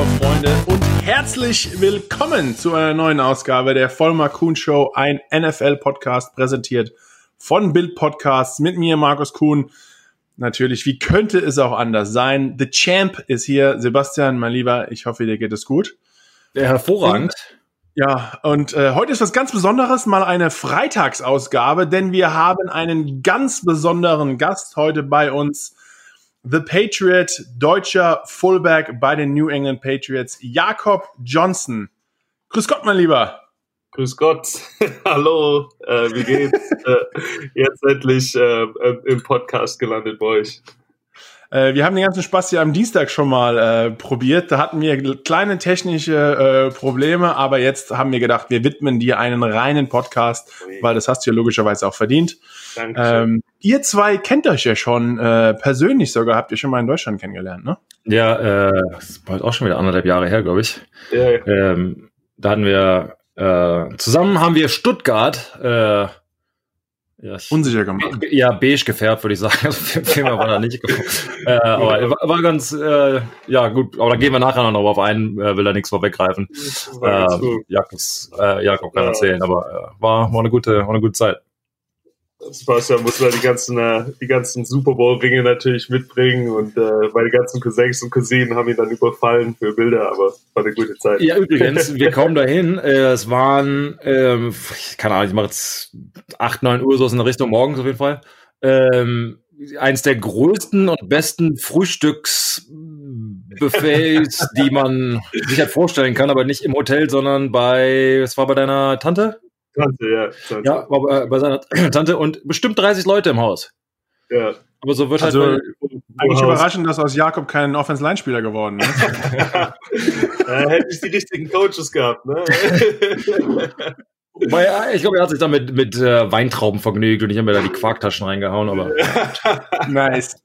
Football Freunde und herzlich willkommen zu einer neuen Ausgabe der Vollmer Kuhn Show, ein NFL Podcast präsentiert von Bild Podcasts mit mir Markus Kuhn. Natürlich, wie könnte es auch anders sein? The Champ ist hier, Sebastian, mein Lieber. Ich hoffe, dir geht es gut. Ja, hervorragend. Ja, und äh, heute ist was ganz Besonderes, mal eine Freitagsausgabe, denn wir haben einen ganz besonderen Gast heute bei uns. The Patriot, deutscher Fullback bei den New England Patriots, Jakob Johnson. Grüß Gott, mein Lieber. Grüß Gott. Hallo, äh, wie geht's? äh, jetzt endlich äh, im Podcast gelandet bei euch. Äh, wir haben den ganzen Spaß hier am Dienstag schon mal äh, probiert. Da hatten wir kleine technische äh, Probleme, aber jetzt haben wir gedacht, wir widmen dir einen reinen Podcast, weil das hast du ja logischerweise auch verdient. Danke. Ähm, ihr zwei kennt euch ja schon äh, persönlich sogar, habt ihr schon mal in Deutschland kennengelernt, ne? Ja, äh, das ist bald auch schon wieder anderthalb Jahre her, glaube ich. Ja, ja. Ähm, da hatten wir äh, zusammen haben wir Stuttgart äh, ja, Unsicher gemacht. Ja, beige gefärbt, würde ich sagen. Also, Filmer war da nicht. äh, aber war, war ganz, äh, ja, gut. Aber da gehen wir nachher noch auf einen, äh, will da nichts vorweggreifen. Äh, Jakobs, äh, Jakob kann erzählen, aber äh, war, war, eine gute, war eine gute Zeit. Sebastian muss man die ganzen, äh, die ganzen Super Bowl-Ringe natürlich mitbringen und äh, meine ganzen Cousins und Cousinen haben ihn dann überfallen für Bilder, aber war eine gute Zeit. Ja, übrigens, wir kommen dahin. Äh, es waren, ähm, keine Ahnung, ich mache jetzt 8, 9 Uhr so in der Richtung morgens auf jeden Fall. Ähm, eins der größten und besten Frühstücksbuffets, die man sich halt vorstellen kann, aber nicht im Hotel, sondern bei, es war bei deiner Tante? Tante, ja. Tante. Ja, war bei, bei seiner Tante und bestimmt 30 Leute im Haus. Ja. Aber so wird halt also, halt. Eigentlich überraschend, dass aus Jakob kein Offense-Line-Spieler geworden ist. äh, hätte ich die richtigen Coaches gehabt, ne? Weil, ich glaube, er hat sich da mit, mit äh, Weintrauben vergnügt und ich habe mir da die Quarktaschen reingehauen, aber. nice.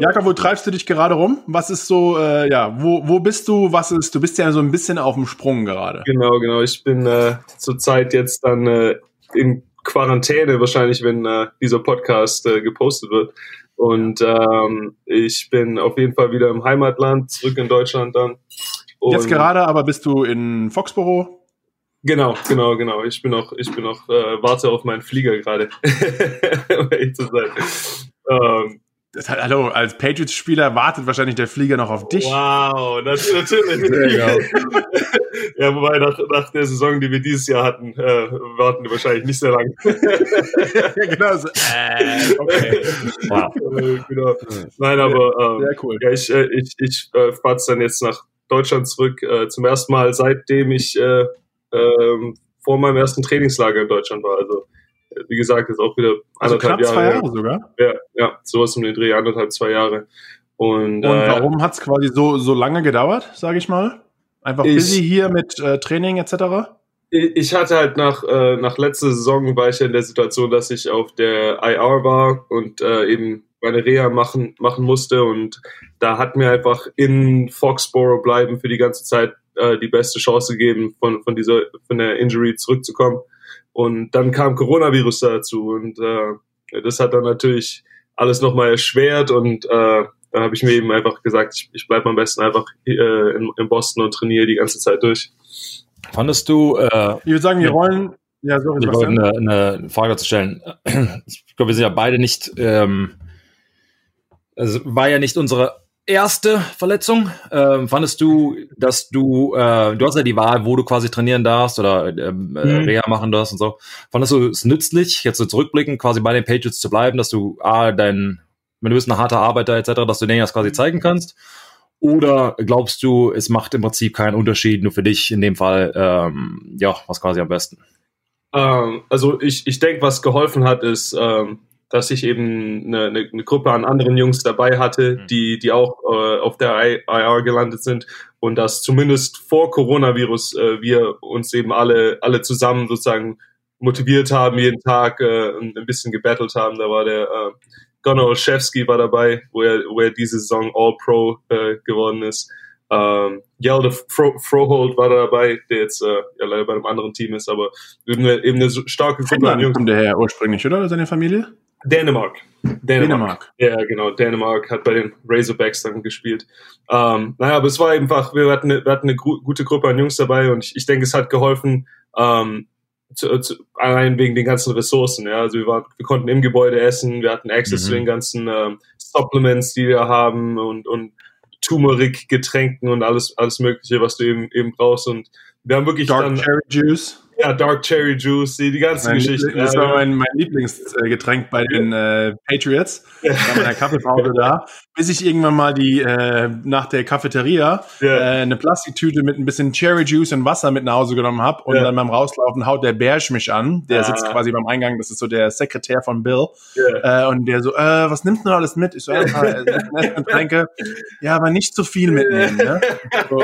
Jakob, wo treibst du dich gerade rum? Was ist so, äh, ja, wo, wo bist du? Was ist, du bist ja so ein bisschen auf dem Sprung gerade. Genau, genau. Ich bin äh, zurzeit jetzt dann äh, in Quarantäne, wahrscheinlich, wenn äh, dieser Podcast äh, gepostet wird. Und ähm, ich bin auf jeden Fall wieder im Heimatland, zurück in Deutschland dann. Und jetzt gerade, aber bist du in Foxborough? Genau, genau, genau. Ich bin noch, ich bin noch, äh, warte auf meinen Flieger gerade, um ehrlich zu sein. Ähm, das hat, hallo, als Patriots-Spieler wartet wahrscheinlich der Flieger noch auf dich. Wow, natürlich. ja, wobei nach, nach der Saison, die wir dieses Jahr hatten, äh, warten wir wahrscheinlich nicht sehr lange. ja, genau so. Äh, okay. Wow. Äh, genau. Nein, aber ähm, sehr cool. Ja, ich, äh, ich, ich äh, fahre dann jetzt nach Deutschland zurück. Äh, zum ersten Mal, seitdem ich äh, äh, vor meinem ersten Trainingslager in Deutschland war. Also wie gesagt, ist auch wieder also anderthalb Jahre. zwei Jahre sogar? Ja, ja, sowas um den Dreh, anderthalb, zwei Jahre. Und, Und äh, warum hat es quasi so, so lange gedauert, sage ich mal? Einfach ich, busy hier mit äh, Training etc.? Ich hatte halt nach, äh, nach letzter Saison war ich ja in der Situation, dass ich auf der IR war und äh, eben meine Reha machen, machen musste und da hat mir einfach in Foxborough bleiben für die ganze Zeit äh, die beste Chance gegeben, von, von dieser, von der Injury zurückzukommen. Und dann kam Coronavirus dazu und äh, das hat dann natürlich alles nochmal erschwert und äh, dann habe ich mir eben einfach gesagt, ich, ich bleibe am besten einfach äh, in, in Boston und trainiere die ganze Zeit durch. Fandest du? Äh, ich würde sagen, wir rollen. Ja, sorry, ich wollte eine, eine Frage zu stellen. Ich glaube, wir sind ja beide nicht. Ähm, also war ja nicht unsere erste Verletzung. Ähm, fandest du, dass du, äh, du hast ja die Wahl, wo du quasi trainieren darfst oder ähm, äh, mhm. Reha machen darfst und so. Fandest du es nützlich, jetzt so zurückblicken, quasi bei den Patriots zu bleiben, dass du, ah, dein, wenn du bist ein harter Arbeiter etc., dass du denen das quasi zeigen kannst? Oder glaubst du, es macht im Prinzip keinen Unterschied, nur für dich in dem Fall, ähm, ja, was quasi am besten? Ähm, also ich, ich denke, was geholfen hat, ist, ähm, dass ich eben eine, eine, eine Gruppe an anderen Jungs dabei hatte, mhm. die, die auch äh, auf der IR gelandet sind und dass zumindest vor Coronavirus äh, wir uns eben alle, alle zusammen sozusagen motiviert haben, jeden Tag äh, ein bisschen gebettelt haben. Da war der äh, Gunnar Olszewski war dabei, wo er, wo er diese Saison All-Pro äh, geworden ist. Ähm, Gjelde Fro Frohold war dabei, der jetzt äh, ja, leider bei einem anderen Team ist, aber eben eine, eben eine starke Gruppe an Jungs. Kommt der her ursprünglich, oder? Seine Familie? Dänemark. Dänemark. Dänemark. Ja, genau. Dänemark hat bei den Razorbacks dann gespielt. Ähm, naja, aber es war einfach, wir hatten eine, wir hatten eine gute Gruppe an Jungs dabei und ich, ich denke, es hat geholfen, ähm, zu, zu, allein wegen den ganzen Ressourcen. Ja, also wir, waren, wir konnten im Gebäude essen, wir hatten Access mhm. zu den ganzen ähm, Supplements, die wir haben und, und Turmeric-Getränken und alles, alles Mögliche, was du eben, eben brauchst. Und wir haben wirklich Dark dann, Cherry Juice. Ja, Dark Cherry Juice, die, ganzen mein Geschichten. Das war mein, mein Lieblingsgetränk bei den äh, Patriots. Ja. Bei meiner Kaffeepause da. Bis ich irgendwann mal die äh, nach der Cafeteria ja. äh, eine Plastiktüte mit ein bisschen Cherry Juice und Wasser mit nach Hause genommen habe und ja. dann beim Rauslaufen haut der Bärsch mich an. Der ah. sitzt quasi beim Eingang, das ist so der Sekretär von Bill. Äh, und der so, äh, was nimmst du noch alles mit? Ich so, äh, Getränke. Ja, aber nicht zu viel mitnehmen. Ne? So,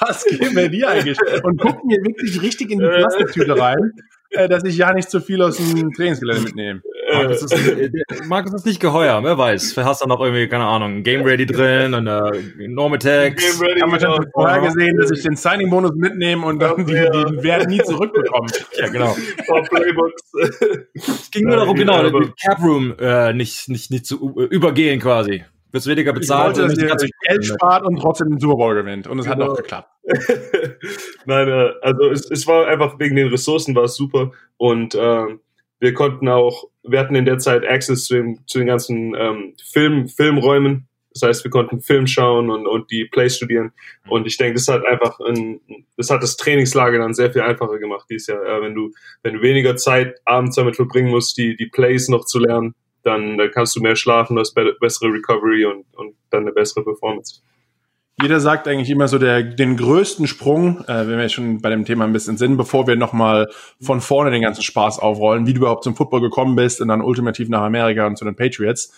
was geben wir dir eigentlich? Und guck mir wirklich richtig in die Plastiktüte rein, äh, dass ich ja nicht zu viel aus dem Trainingsgelände mitnehme. Markus ist, äh, Markus ist nicht geheuer, wer weiß. Vielleicht hast du noch irgendwie, keine Ahnung, Game Ready drin und uh, Normatex. Game Ready, haben wir schon genau. vorher gesehen, dass ich den Signing-Bonus mitnehme und dann die, die werden nie zurückbekommen. ja, genau. es ging nur darum, genau, den Cap Room äh, nicht, nicht, nicht zu übergehen quasi wirst weniger bezahlt. Ich wollte, dass ihr Geld spart und trotzdem den Super Bowl gewinnt. Und es genau. hat auch geklappt. Nein, äh, also es, es war einfach wegen den Ressourcen war es super. Und äh, wir konnten auch, wir hatten in der Zeit Access zu, dem, zu den ganzen ähm, Film, Filmräumen. Das heißt, wir konnten Film schauen und, und die Plays studieren. Und ich denke, das hat einfach ein, das hat das Trainingslager dann sehr viel einfacher gemacht dieses Jahr. Ja, wenn du, wenn du weniger Zeit abends damit verbringen musst, die, die Plays noch zu lernen, dann, dann kannst du mehr schlafen, hast bessere Recovery und, und dann eine bessere Performance. Jeder sagt eigentlich immer so der, den größten Sprung, äh, wenn wir schon bei dem Thema ein bisschen sind, bevor wir nochmal von vorne den ganzen Spaß aufrollen, wie du überhaupt zum Football gekommen bist und dann ultimativ nach Amerika und zu den Patriots.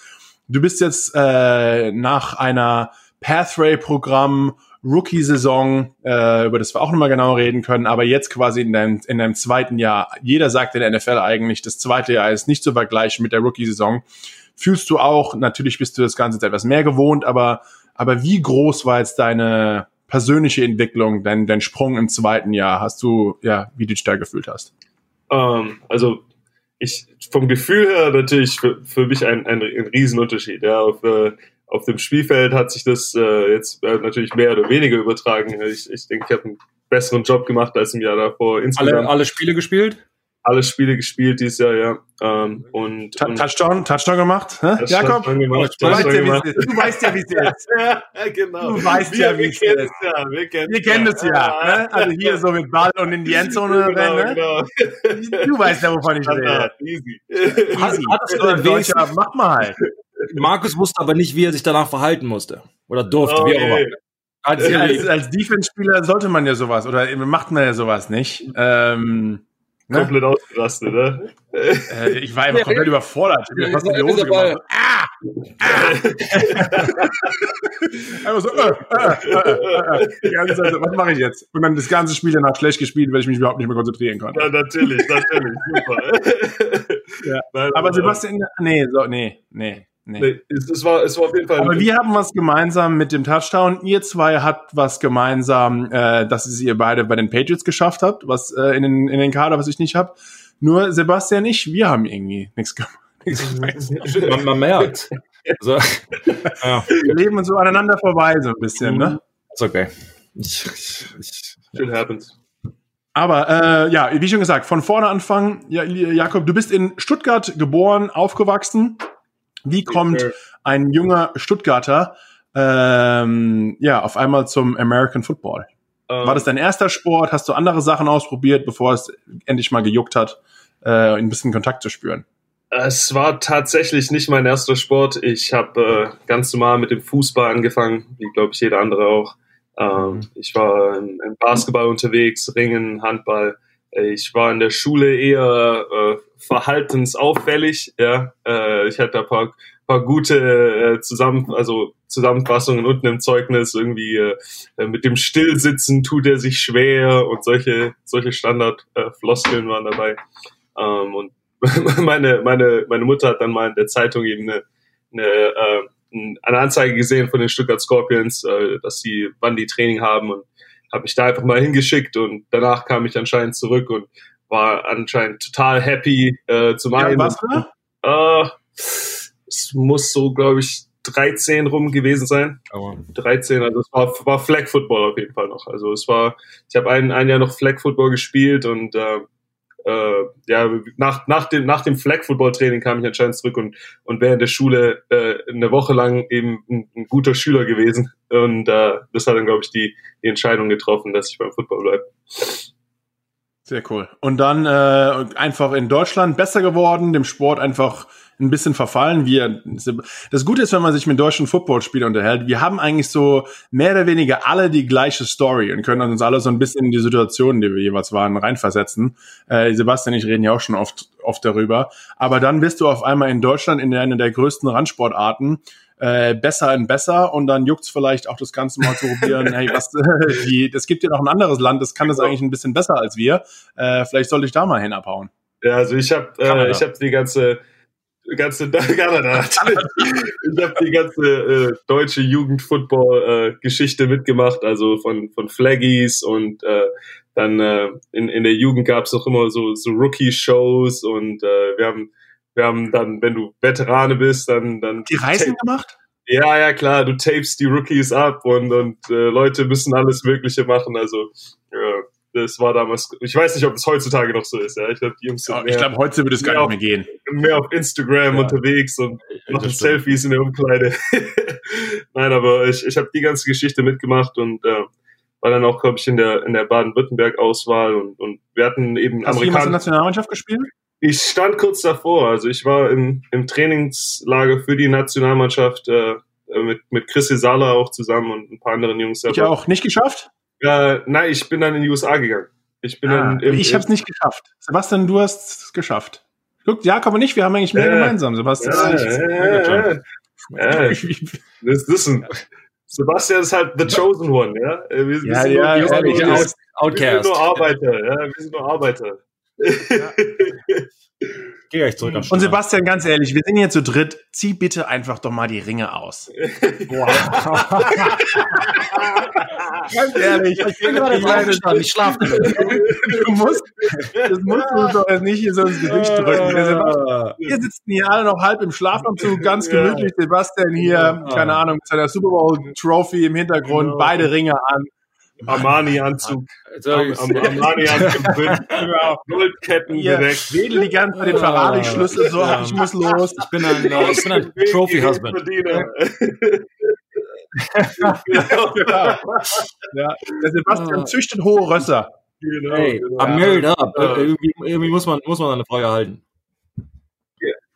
Du bist jetzt äh, nach einer Pathway-Programm Rookie-Saison, äh, über das wir auch nochmal genau reden können, aber jetzt quasi in deinem, in deinem zweiten Jahr. Jeder sagt in der NFL eigentlich, das zweite Jahr ist nicht zu vergleichen mit der Rookie-Saison. Fühlst du auch, natürlich bist du das Ganze jetzt etwas mehr gewohnt, aber, aber wie groß war jetzt deine persönliche Entwicklung, dein, dein Sprung im zweiten Jahr? Hast du, ja, wie du dich da gefühlt hast? Um, ähm, also, ich, vom Gefühl her natürlich für, für mich ein, ein, ein Riesenunterschied. Ja, auf, äh, auf dem Spielfeld hat sich das äh, jetzt äh, natürlich mehr oder weniger übertragen. Ich, ich denke, ich habe einen besseren Job gemacht als im Jahr davor. Insgesamt alle, alle Spiele gespielt? Alle Spiele gespielt dieses Jahr, ja. Ähm, und, und Touchdown, Touchdown gemacht, hä? Jakob? Gemacht, du, weißt ja, du weißt ja, wie es ist. ja, genau. Du weißt wir, ja, wie es ist. Ja, wir kennen wir kennen es ja. ja. Ne? Also hier so mit Ball und in die Endzone genau, rennen. Ne? Genau. Du weißt ja, wovon ich rede. Easy. Easy. Hattest du erwähnt, mach mal. Markus wusste aber nicht, wie er sich danach verhalten musste. Oder durfte, okay. wie auch immer. Als, als, als Defense-Spieler sollte man ja sowas oder macht man ja sowas nicht. Ähm? Komplett ausgerastet, ne? Äh, ich war einfach komplett überfordert. Ich hab mir fast in die Hose gemacht. Ah! Ah! einfach so, äh, äh, äh, äh. Ganze, was mache ich jetzt? Und dann das ganze Spiel danach schlecht gespielt, weil ich mich überhaupt nicht mehr konzentrieren konnte. Ja, natürlich, natürlich, super. ja. Nein, aber Sebastian, nee, so, nee, nee. Nee. nee es, es, war, es war auf jeden Fall. Aber wir haben was gemeinsam mit dem Touchdown. Ihr zwei habt was gemeinsam, äh, dass ihr beide bei den Patriots geschafft habt, was äh, in, den, in den Kader, was ich nicht hab. Nur Sebastian nicht, wir haben irgendwie nichts gemacht. man, man merkt. Also, ja. Wir leben so aneinander vorbei, so ein bisschen, ne? Ist okay. Ich, ich, ich, Shit happens. Aber äh, ja, wie schon gesagt, von vorne anfangen. Ja, Jakob, du bist in Stuttgart geboren, aufgewachsen. Wie kommt ein junger Stuttgarter ähm, ja auf einmal zum American Football? Ähm, War das dein erster Sport? Hast du andere Sachen ausprobiert, bevor es endlich mal gejuckt hat, äh, ein bisschen Kontakt zu spüren? Es war tatsächlich nicht mein erster Sport. Ich habe äh, ganz normal mit dem Fußball angefangen, wie glaube ich jeder andere auch. Ähm, mhm. Ich war im, im, Basketball unterwegs, Ringen, Handball. Ich war in der Schule eher äh, verhaltensauffällig. Ja, äh, ich hatte ein paar, paar gute äh, Zusammen also Zusammenfassungen unten im Zeugnis irgendwie äh, mit dem Stillsitzen tut er sich schwer und solche solche Standardfloskeln äh, waren dabei. Ähm, und meine meine meine Mutter hat dann mal in der Zeitung eben eine, eine äh, eine Anzeige gesehen von den Stuttgart Scorpions, äh, dass sie wann die Training haben und habe mich da einfach mal hingeschickt und danach kam ich anscheinend zurück und war anscheinend total happy äh, zum einen. Ja, was, Äh, es muss so, glaube ich, 13 rum gewesen sein. Aber 13, also es war, war Flag Football auf jeden Fall noch. Also es war, ich habe ein, ein Jahr noch Flag Football gespielt und äh, äh, ja, nach, nach dem, nach dem Flag Football Training kam ich anscheinend zurück und, und während der Schule äh, eine Woche lang eben ein, ein guter Schüler gewesen. Und äh, das hat dann, glaube ich, die, die Entscheidung getroffen, dass ich beim Football bleibe. Sehr cool. Und dann äh, einfach in Deutschland besser geworden, dem Sport einfach ein bisschen verfallen. Wir, das Gute ist, wenn man sich mit deutschen Footballspielern unterhält, wir haben eigentlich so mehr oder weniger alle die gleiche Story und können uns alle so ein bisschen in die Situation, die wir jeweils waren, reinversetzen. Äh, Sebastian ich reden ja auch schon oft, oft darüber. Aber dann bist du auf einmal in Deutschland in einer der größten Randsportarten äh, besser und besser und dann juckt's vielleicht auch das Ganze mal zu probieren, hey, was, die, das gibt ja noch ein anderes Land, das kann das eigentlich ein bisschen besser als wir. Äh, vielleicht sollte ich da mal hin abhauen. Ja, also ich habe äh, ich hab die ganze ganze Kanada. ich habe die ganze äh, deutsche Jugendfootball-Geschichte äh, mitgemacht, also von von Flaggies und äh, dann äh, in, in der Jugend gab's auch immer so so Rookie-Shows und äh, wir haben wir haben dann, wenn du Veterane bist, dann dann Die Reisen gemacht? ja, ja, klar, du tapest die Rookies ab und, und äh, Leute müssen alles Mögliche machen. Also, ja, das war damals, ich weiß nicht, ob es heutzutage noch so ist. Ja, ich glaube, die Jungs sind Ja, mehr, ich glaube, heute würde es gar nicht mehr gehen. mehr auf Instagram Ja. unterwegs und machen. Selfies in der Umkleide. Nein, aber ich, ich habe die ganze Geschichte mitgemacht und äh, war dann auch, glaube ich, in der, in der Baden-Württemberg-Auswahl und, und wir hatten eben Hast du jemals in der. Nationalmannschaft gespielt? Ich stand kurz davor, also ich war im, im Trainingslager für die Nationalmannschaft äh, mit, mit Chris Sala auch zusammen und ein paar anderen Jungs. Ich auch. Nicht geschafft? Äh, nein, ich bin dann in die USA gegangen. Ich bin Ah, dann im, ich habe es nicht geschafft. Sebastian, du hast es geschafft. Guck, Jakob und ich, wir haben eigentlich mehr Ja. gemeinsam. Sebastian, ja, ja, ja, ja. Das, das ist Sebastian ist halt the chosen one, ja. Äh, Wir, wir Ja, sind ja, nur, wir ehrlich, sind ja. nur, Out- wir sind Outcast. nur Arbeiter, ja. Wir sind nur Arbeiter. Geh gleich zurück am Und Strand. Sebastian, ganz ehrlich, wir sind hier zu dritt. Zieh bitte einfach doch mal die Ringe aus. ganz ehrlich. Ich bin gerade Ich meine, aufgestanden, ich schlafe nicht. du musst, das musst du doch jetzt nicht hier so ins Gesicht drücken. Wir, sind, wir sitzen hier alle noch halb im Schlafanzug, ganz Ja. gemütlich. Sebastian hier, Ja. keine Ahnung, mit seiner Super Bowl Trophy im Hintergrund, Genau. beide Ringe an. Armani-Anzug. Am, Armani-Anzug. Goldketten Hier direkt. wedel die ganze Zeit den Ferrari-Schlüssel so, Ja. ich muss los. ich bin ein, äh, ich bin ein Trophy-Husband. Genau. Ja. Der Sebastian züchtet hohe Rösser. Genau, Hey, genau. I'm married up. Ja. Äh, Irgendwie, irgendwie muss man, muss man eine Frau erhalten.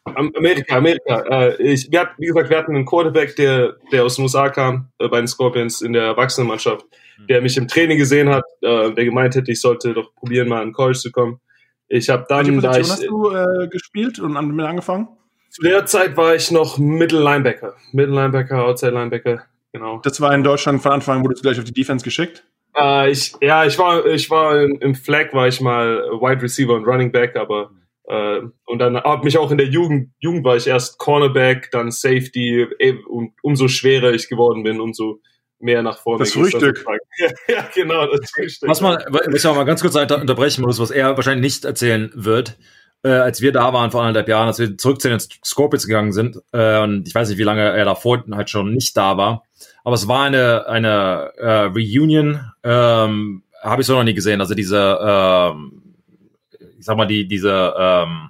Am- Amerika, Amerika. Äh, ich, wir hatten, wie gesagt, wir hatten einen Quarterback, der, der aus den USA kam, äh, bei den Scorpions in der Erwachsenenmannschaft, der mich im Training gesehen hat, äh, der gemeint hätte, ich sollte doch probieren, mal in College zu kommen. Ich habe Welche dann, da Position ich, hast du äh, gespielt und an- damit angefangen? zu der Zeit war ich noch Middle Linebacker. Middle Linebacker, Outside Linebacker, genau. Das war in Deutschland von Anfang an, wurdest du gleich auf die Defense geschickt. Äh, ich, ja, ich war, ich war im, im Flag war ich mal Wide Receiver und Running Back, aber äh, und dann habe mich auch in der Jugend, Jugend war ich erst Cornerback, dann Safety eh, und umso schwerer ich geworden bin, umso mehr nach vorne. Das Frühstück. Ja, ja, genau, das Frühstück. Was man, was ich auch mal ganz kurz unter- unterbrechen muss, was er wahrscheinlich nicht erzählen wird, äh, als wir da waren vor anderthalb Jahren, als wir zurück zu den Scorpions gegangen sind, äh, und ich weiß nicht, wie lange er davor halt schon nicht da war, aber es war eine, eine äh, Reunion, ähm, habe ich so noch nie gesehen. Also diese, ähm, ich sag mal, die, diese ähm,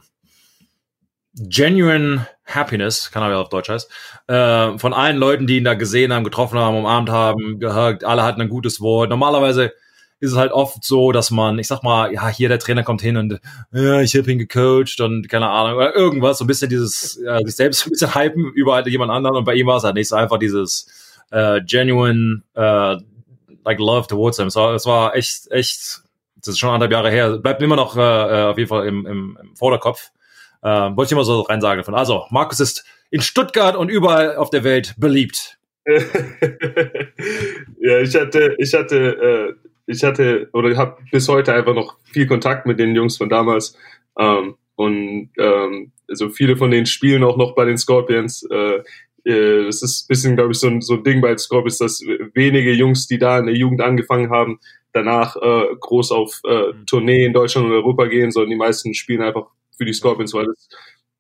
genuine happiness, kann aber auf Deutsch heißt, äh, von allen Leuten, die ihn da gesehen haben, getroffen haben, umarmt haben, gehört, alle hatten ein gutes Wort. Normalerweise ist es halt oft so, dass man, ich sag mal, ja, hier der Trainer kommt hin und ja, ich habe ihn gecoacht und keine Ahnung, oder irgendwas, so ein bisschen dieses, ja, sich selbst ein bisschen hypen über halt jemand anderen und bei ihm war es halt nicht so einfach dieses äh, genuine, äh, like love towards him. So, es war echt, echt, das ist schon anderthalb Jahre her, bleibt immer noch äh, äh, auf jeden Fall im, im, im Vorderkopf. Äh, wollte ich immer so rein sagen davon. Also, Markus ist in Stuttgart und überall auf der Welt beliebt. ja, ich hatte, ich hatte, äh, ich hatte oder habe bis heute einfach noch viel Kontakt mit den Jungs von damals. Ähm, und ähm, also viele von denen spielen auch noch bei den Scorpions. Äh, äh, das ist ein bisschen, glaube ich, so ein, so ein Ding bei den Scorpions, dass wenige Jungs, die da in der Jugend angefangen haben, danach äh, groß auf äh, Tournee in Deutschland und Europa gehen, sondern die meisten spielen einfach für die Scorpions, weil das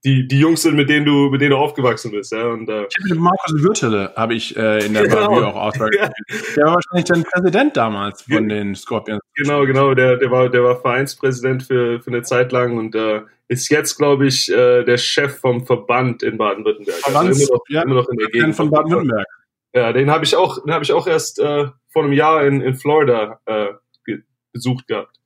die, die Jungs sind, mit denen du, mit denen du aufgewachsen bist. Ja? Und, äh, ich mit Markus Würtele habe ich äh, in der genau. Review auch ausgesprochen. Der war wahrscheinlich dann Präsident damals von den Scorpions. Genau, genau. Der, der, war, der war Vereinspräsident für, für eine Zeit lang und äh, ist jetzt, glaube ich, äh, der Chef vom Verband in Baden-Württemberg. Also immer noch, ja, immer noch in der Gegend. Von Baden-Württemberg. Ja, den habe ich auch, den habe ich auch erst äh, vor einem Jahr in, in Florida äh, besucht gehabt.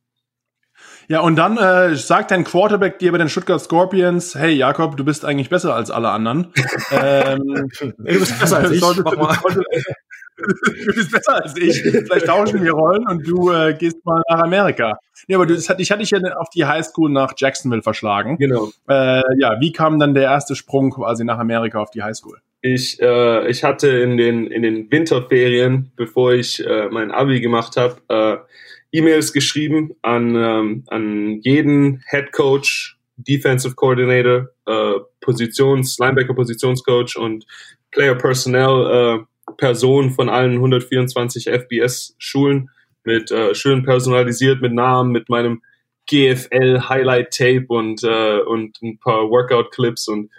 Ja, und dann äh, sagt dein Quarterback dir bei den Stuttgart Scorpions, hey Jakob, du bist eigentlich besser als alle anderen. ähm, du bist besser als ich. Solltest, du, du bist besser als ich. Vielleicht tauschen wir Rollen und du äh, gehst mal nach Amerika. Ja, aber du, das hat, ich hatte dich ja auf die Highschool nach Jacksonville verschlagen. Genau. Äh, ja, wie kam dann der erste Sprung quasi nach Amerika auf die Highschool? Ich, äh, ich hatte in den, in den Winterferien, bevor ich äh, mein Abi gemacht habe, äh, E-Mails geschrieben an, ähm, an jeden Head Coach, Defensive Coordinator, äh, Positions, Linebacker Positionscoach und Player Personnel äh, Person von allen 124 FBS Schulen mit äh, schön personalisiert mit Namen, mit meinem GFL Highlight Tape und äh, und ein paar Workout Clips und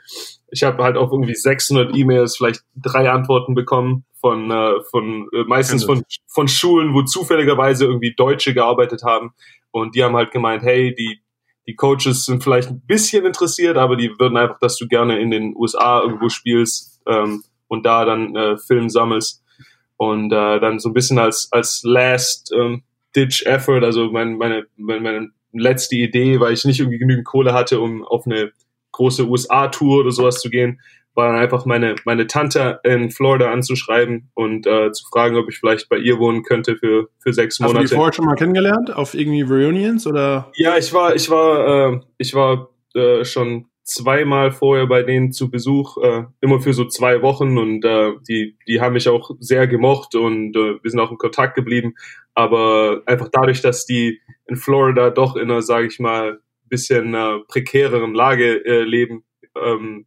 ich habe halt auch irgendwie 600 E-Mails, vielleicht drei Antworten bekommen von, äh, von äh, meistens von, von Schulen, wo zufälligerweise irgendwie Deutsche gearbeitet haben. Und die haben halt gemeint, hey, die, die Coaches sind vielleicht ein bisschen interessiert, aber die würden einfach, dass du gerne in den USA irgendwo spielst ähm, und da dann äh, Film sammelst. Und äh, dann so ein bisschen als, als Last ähm, Ditch Effort, also mein, meine, meine, meine letzte Idee, weil ich nicht irgendwie genügend Kohle hatte, um auf eine große USA-Tour oder sowas zu gehen, war dann einfach meine, meine Tante in Florida anzuschreiben und äh, zu fragen, ob ich vielleicht bei ihr wohnen könnte für, für sechs Monate. Hast du die vorher schon mal kennengelernt auf irgendwie Reunions oder? Ja, ich war, ich war, äh, ich war äh, schon zweimal vorher bei denen zu Besuch, äh, immer für so zwei Wochen und äh, die, die haben mich auch sehr gemocht und äh, wir sind auch in Kontakt geblieben. Aber einfach dadurch, dass die in Florida doch in einer, sage ich mal, bisschen äh, prekäreren Lage äh, leben, ähm,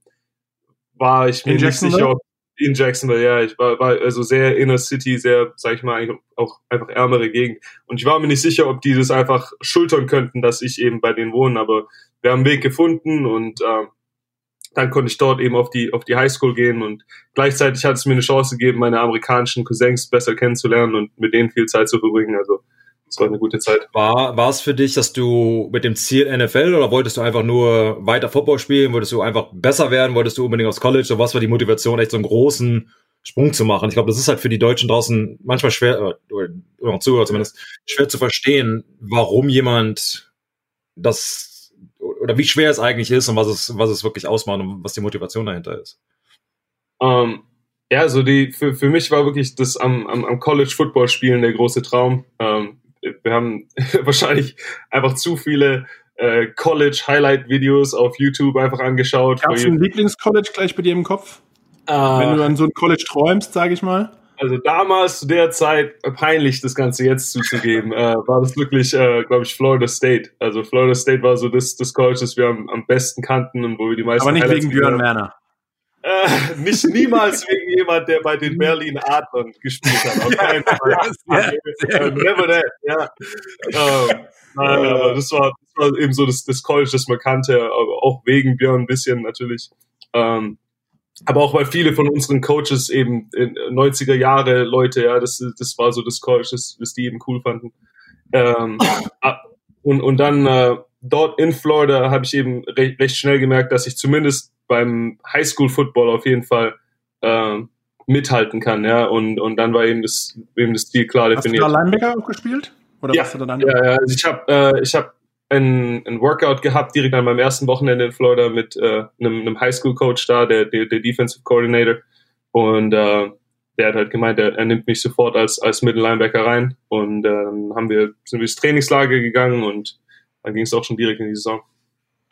war ich mir nicht sicher, ob in Jacksonville, ja, ich war, war also sehr inner City, sehr, sag ich mal, auch einfach ärmere Gegend. Und ich war mir nicht sicher, ob die das einfach schultern könnten, dass ich eben bei denen wohne, aber wir haben einen Weg gefunden und äh, dann konnte ich dort eben auf die auf die Highschool gehen und gleichzeitig hat es mir eine Chance gegeben, meine amerikanischen Cousins besser kennenzulernen und mit denen viel Zeit zu verbringen. Also es war eine gute Zeit. War, war es für dich, dass du mit dem Ziel NFL oder wolltest du einfach nur weiter Football spielen? Wolltest du einfach besser werden? Wolltest du unbedingt aufs College? Oder was war die Motivation, echt so einen großen Sprung zu machen? Ich glaube, das ist halt für die Deutschen draußen manchmal schwer, oder, oder Zuhörer zumindest, schwer zu verstehen, warum jemand das, oder wie schwer es eigentlich ist und was es, was es wirklich ausmacht und was die Motivation dahinter ist. Um, ähm, ja, also die, für, für mich war wirklich das am, am, am College Football spielen der große Traum. Um, ähm, wir haben wahrscheinlich einfach zu viele äh, College-Highlight-Videos auf YouTube einfach angeschaut. Gab es ein Lieblings-College gleich bei dir im Kopf? Uh, Wenn du an so ein College träumst, sage ich mal. Also damals zu der Zeit peinlich, das Ganze jetzt zuzugeben, äh, war das wirklich, äh, glaube ich, Florida State. Also Florida State war so das, das College, das wir am, am besten kannten und wo wir die meisten. Aber nicht Highlights wegen Björn Werner. Äh, nicht niemals wegen jemand, der bei den Berlin Adlern gespielt hat. Auf keinen Fall. äh, never that, ja. Ähm, nein, aber das war, das war eben so das, das College, das man kannte, auch wegen Björn ein bisschen natürlich. Ähm, aber auch weil viele von unseren Coaches eben in 90er Jahre Leute, ja, das, das war so das College, das, das die eben cool fanden. Ähm, und, und dann äh, dort in Florida habe ich eben recht, recht schnell gemerkt, dass ich zumindest beim Highschool-Football auf jeden Fall äh, mithalten kann, ja. Und, und dann war eben das, eben das Ziel klar definiert. Hast du da Linebacker auch gespielt? Oder ja, was du dann ja, ja, also ich habe äh, ich hab ein, ein Workout gehabt, direkt an meinem ersten Wochenende in Florida mit äh, einem, einem Highschool-Coach da, der, der, der Defensive Coordinator. Und äh, der hat halt gemeint, er, er nimmt mich sofort als, als Mittellinebacker rein. Und äh, dann haben wir, sind wir ins Trainingslager gegangen und dann ging es auch schon direkt in die Saison.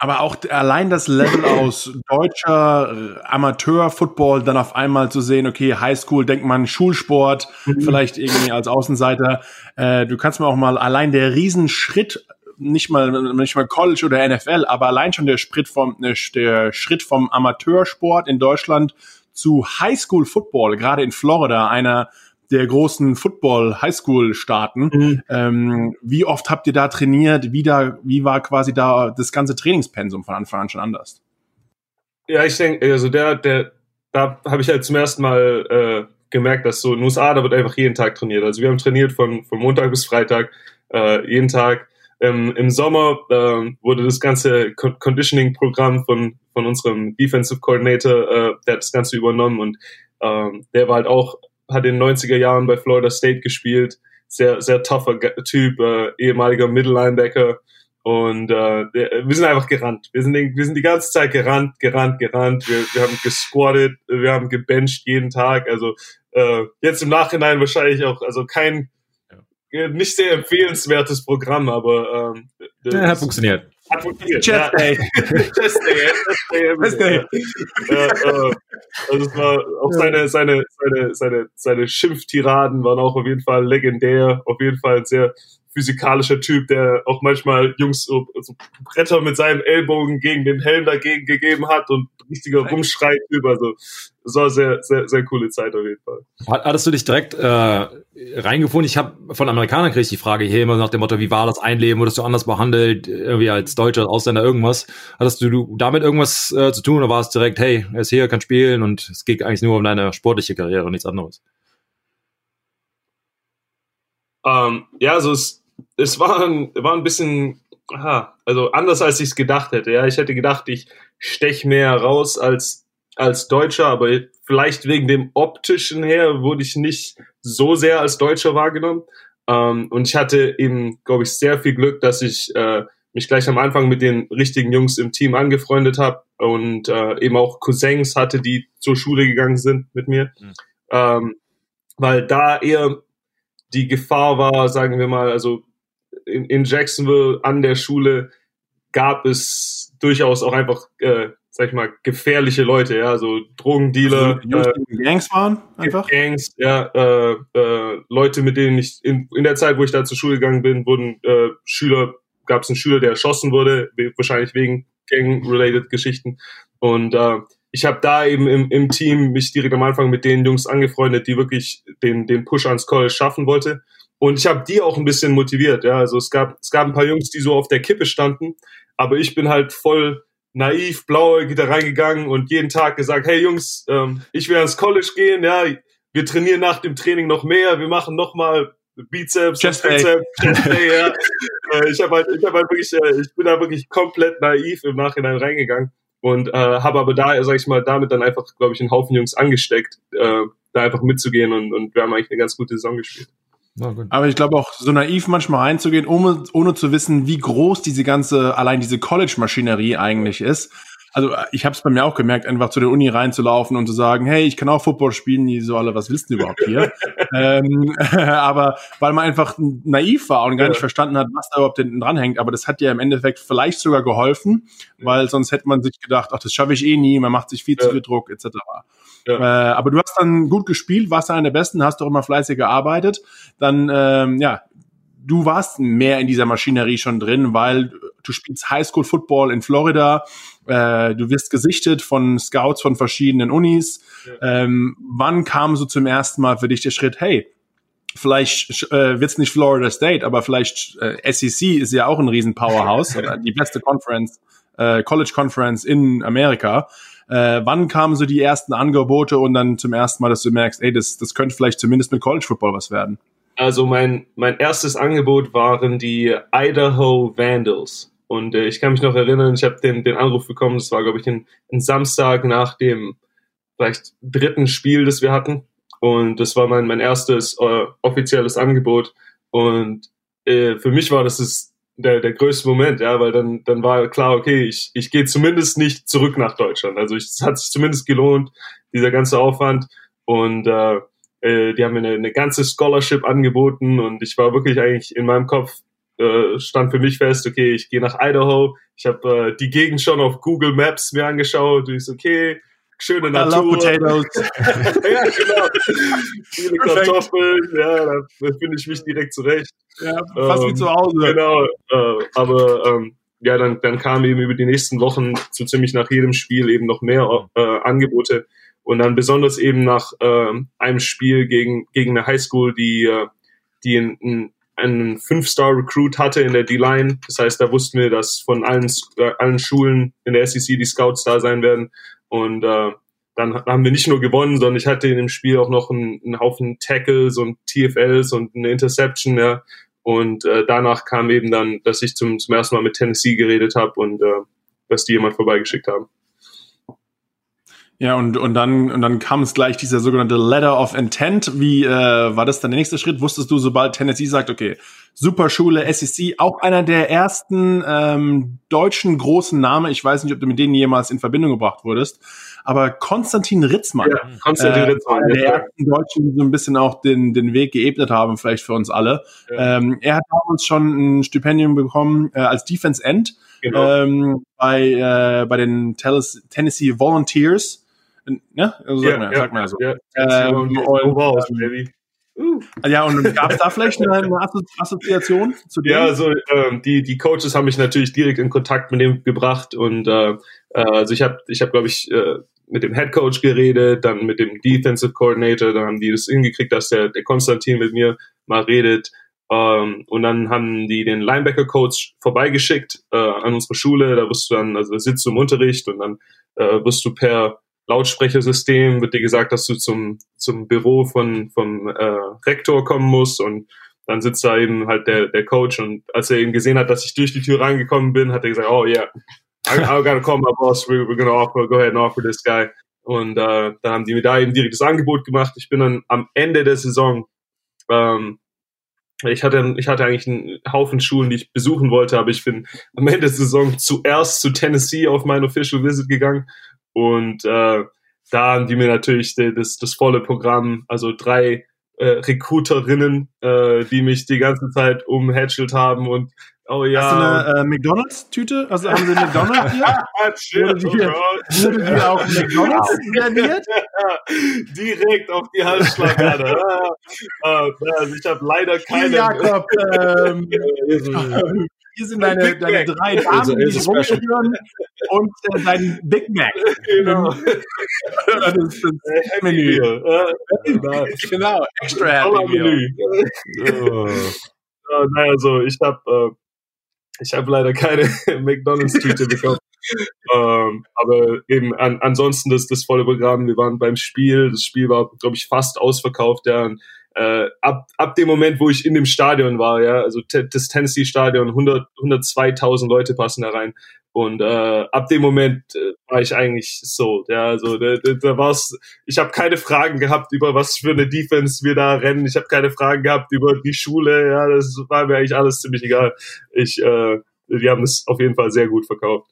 Aber auch allein das Level aus deutscher äh, Amateur-Football dann auf einmal zu sehen, okay, Highschool, denkt man Schulsport, mhm. vielleicht irgendwie als Außenseiter. Äh, du kannst mir auch mal allein der Riesenschritt, nicht mal, nicht mal College oder NFL, aber allein schon der Schritt vom, ne, der Schritt vom Amateursport in Deutschland zu Highschool-Football, gerade in Florida, einer der großen Football-Highschool-Staaten. Mhm. Ähm, wie oft habt ihr da trainiert? Wie, da, wie war quasi da das ganze Trainingspensum von Anfang an schon anders? Ja, ich denke, also der, der, da habe ich halt zum ersten Mal äh, gemerkt, dass so in den USA, da wird einfach jeden Tag trainiert. Also wir haben trainiert von, von Montag bis Freitag, äh, jeden Tag. Ähm, Im Sommer äh, wurde das ganze Conditioning-Programm von, von unserem Defensive Coordinator, äh, der hat das Ganze übernommen und ähm, der war halt auch, hat in den 90er Jahren bei Florida State gespielt, sehr, sehr tougher Typ, äh, ehemaliger Middle-Linebacker, und äh, wir sind einfach gerannt. Wir sind, wir sind die ganze Zeit gerannt, gerannt, gerannt. Wir, wir haben gesquattet, wir haben gebencht jeden Tag. Also äh, jetzt im Nachhinein wahrscheinlich auch, also kein ja. nicht sehr empfehlenswertes Programm, aber ähm, ja, hat funktioniert. Hat funktioniert. Chest Day. Chest Day. Chest Day. Ja, äh, also es war auch seine, seine, seine, seine, seine Schimpftiraden waren auch auf jeden Fall legendär. Auf jeden Fall sehr physikalischer Typ, der auch manchmal Jungs so, so Bretter mit seinem Ellbogen gegen den Helm dagegen gegeben hat und richtiger Rumschrei-Typ. Also es war sehr, sehr, sehr coole Zeit auf jeden Fall. Hattest du dich direkt äh, reingefunden? Ich habe von Amerikanern kriege ich die Frage hier immer nach dem Motto, wie war das Einleben? Wurdest du anders behandelt, irgendwie als Deutscher, Ausländer, irgendwas? Hattest du damit irgendwas äh, zu tun oder war es direkt, hey, er ist hier, kann spielen und es geht eigentlich nur um deine sportliche Karriere und nichts anderes? Ähm, ja, also es, es war ein, war ein bisschen, aha, also anders als ich es gedacht hätte. Ja, ich hätte gedacht, ich stech mehr raus als als Deutscher, aber vielleicht wegen dem optischen her wurde ich nicht so sehr als Deutscher wahrgenommen. Ähm, und ich hatte eben, glaube ich, sehr viel Glück, dass ich äh, mich gleich am Anfang mit den richtigen Jungs im Team angefreundet habe und äh, eben auch Cousins hatte, die zur Schule gegangen sind mit mir. Mhm. Ähm, weil da eher die Gefahr war, sagen wir mal, also in, in Jacksonville an der Schule gab es durchaus auch einfach, äh, sag ich mal, gefährliche Leute, ja, so Drogendealer. Also, äh, Gangs waren einfach? Gangs, ja, äh, äh, Leute, mit denen ich in, in der Zeit, wo ich da zur Schule gegangen bin, wurden äh, Schüler, gab es einen Schüler, der erschossen wurde, wahrscheinlich wegen Gang-related Geschichten. Und äh, ich habe da eben im, im Team mich direkt am Anfang mit den Jungs angefreundet, die wirklich den, den Push ans College schaffen wollte. Und ich habe die auch ein bisschen motiviert. Ja, also es gab es gab ein paar Jungs, die so auf der Kippe standen, aber ich bin halt voll naiv, blauäugig da reingegangen und jeden Tag gesagt, hey Jungs, ähm, ich will ans College gehen, ja, wir trainieren nach dem Training noch mehr, wir machen noch mal Bizeps, Chest Bizeps, Chest Day, ja. äh, ich habe halt, ich habe halt wirklich, äh, ich bin da wirklich komplett naiv im Nachhinein reingegangen und äh, habe aber da, sag ich mal, damit dann einfach, glaube ich, einen Haufen Jungs angesteckt, äh, da einfach mitzugehen und, und wir haben eigentlich eine ganz gute Saison gespielt. Aber ich glaube auch, so naiv manchmal reinzugehen, ohne, ohne zu wissen, wie groß diese ganze, allein diese College-Maschinerie eigentlich ist. Also ich habe es bei mir auch gemerkt, einfach zu der Uni reinzulaufen und zu sagen, hey, ich kann auch Football spielen, die so alle, was willst du überhaupt hier? ähm, aber weil man einfach naiv war und gar nicht verstanden hat, was da überhaupt hinten dran hängt. Aber das hat ja im Endeffekt vielleicht sogar geholfen, weil sonst hätte man sich gedacht, ach, das schaffe ich eh nie, man macht sich viel zu viel Druck, etc. Ja. Äh, aber du hast dann gut gespielt, warst einer der Besten, hast doch immer fleißig gearbeitet. Dann, ähm, ja, du warst mehr in dieser Maschinerie schon drin, weil du spielst Highschool Football in Florida, äh, du wirst gesichtet von Scouts von verschiedenen Unis. Ja. Ähm, wann kam so zum ersten Mal für dich der Schritt, hey, vielleicht äh, wird es nicht Florida State, aber vielleicht äh, SEC ist ja auch ein riesen Powerhouse, oder die beste Conference, äh, College Conference in Amerika. Äh, wann kamen so die ersten Angebote und dann zum ersten Mal, dass du merkst, ey, das, das könnte vielleicht zumindest mit College Football was werden? Also mein, mein erstes Angebot waren die Idaho Vandals. Und äh, ich kann mich noch erinnern, ich habe den, den Anruf bekommen, das war, glaube ich, ein, Samstag nach dem vielleicht dritten Spiel, das wir hatten. Und das war mein, mein erstes äh, offizielles Angebot. Und äh, für mich war das das der, der größte Moment, ja, weil dann, dann war klar, okay, ich, ich gehe zumindest nicht zurück nach Deutschland. Also es hat sich zumindest gelohnt, dieser ganze Aufwand. Und äh, äh, die haben mir eine, eine ganze Scholarship angeboten und ich war wirklich eigentlich in meinem Kopf, äh, stand für mich fest, okay, ich gehe nach Idaho. Ich habe äh, die Gegend schon auf Google Maps mir angeschaut und ich so, okay, schöne I Natur. Love potatoes. ja, genau. Viele Kartoffeln, ja, da finde ich mich direkt zurecht. Ja, fast ähm, wie zu Hause. Genau, äh, aber ähm, ja, dann, dann kamen eben über die nächsten Wochen so ziemlich nach jedem Spiel eben noch mehr äh, Angebote und dann besonders eben nach äh, einem Spiel gegen, gegen eine Highschool, die, äh, die ein, ein einen Fünf-Star-Recruit hatte in der D-Line. Das heißt, da wussten wir, dass von allen, äh, allen Schulen in der SEC die Scouts da sein werden. Und äh, dann haben wir nicht nur gewonnen, sondern ich hatte in dem Spiel auch noch einen, einen Haufen Tackles und TFLs und eine Interception. Ja. Und äh, danach kam eben dann, dass ich zum, zum ersten Mal mit Tennessee geredet habe und äh, dass die jemand vorbeigeschickt haben. Ja, und, und dann, und dann kam es gleich dieser sogenannte Letter of Intent. Wie äh, war das dann der nächste Schritt? Wusstest du, sobald Tennessee sagt, okay, Superschule, SEC, auch einer der ersten ähm, deutschen großen Namen, ich weiß nicht, ob du mit denen jemals in Verbindung gebracht wurdest, aber Konstantin Ritzmann. Ja, Konstantin äh, Ritzmann. Einer der ersten Deutschen, die so ein bisschen auch den, den Weg geebnet haben, vielleicht für uns alle. Ja. Ähm, er hat damals schon ein Stipendium bekommen äh, als Defense End genau. ähm, bei, äh, bei den Tennessee Volunteers Ne? Also sag, ja, mal, ja, sag mal so. Ja, ähm, und, und, baby. Uh. Ja, und gab es da vielleicht eine, eine Assoziation zu dem? Ja, also ähm, die, die Coaches haben mich natürlich direkt in Kontakt mit dem gebracht und äh, äh also ich habe, ich hab, glaube ich, äh, mit dem Head Coach geredet, dann mit dem Defensive Coordinator, dann haben die das hingekriegt, dass der, der Konstantin mit mir mal redet. Ähm, und dann haben die den Linebacker Coach vorbeigeschickt äh, an unsere Schule. Da wirst du dann, also da sitzt du im Unterricht und dann äh, wirst du per Lautsprechersystem, wird dir gesagt, dass du zum, zum Büro von, vom äh, Rektor kommen musst und dann sitzt da eben halt der, der Coach und als er eben gesehen hat, dass ich durch die Tür reingekommen bin, hat er gesagt, oh yeah, I, I gotta call my boss, we're, we're gonna offer, go ahead and offer this guy. Und äh, dann haben die mir da eben direkt das Angebot gemacht. Ich bin dann am Ende der Saison, ähm, ich hatte, ich hatte eigentlich einen Haufen Schulen, die ich besuchen wollte, aber ich bin am Ende der Saison zuerst zu Tennessee auf mein Official Visit gegangen und äh, da haben die mir natürlich das, das volle Programm, also drei äh, Recruiterinnen, äh, die mich die ganze Zeit umhätschelt haben und oh ja. Hast du eine äh, McDonalds-Tüte? Also haben sie McDonalds hier? wurde, die, oh wurde die auch McDonalds serviert? Direkt auf die Halsschlagader. Ah, ah, also ich habe leider keine. Jakob, ähm, hier sind deine, deine drei Damen, also, die dich rumführen und äh, dein Big Mac. Genau. das ist das Menü. Genau. genau, extra Happy Menü. Oh. Uh, naja, also ich habe äh, ich habe leider keine McDonalds-Tüte bekommen. ähm, aber eben an, ansonsten das, das volle Programm. Wir waren beim Spiel. Das Spiel war, glaube ich, fast ausverkauft. Ja, äh, ab, ab dem Moment, wo ich in dem Stadion war, ja, also das Tennessee Stadion, 100, 102.000 Leute passen da rein. Und äh, ab dem Moment äh, war ich eigentlich so, ja, also da, da, da war's. Ich habe keine Fragen gehabt über was für eine Defense wir da rennen. Ich habe keine Fragen gehabt über die Schule. Ja, das war mir eigentlich alles ziemlich egal. Ich, äh, die haben es auf jeden Fall sehr gut verkauft.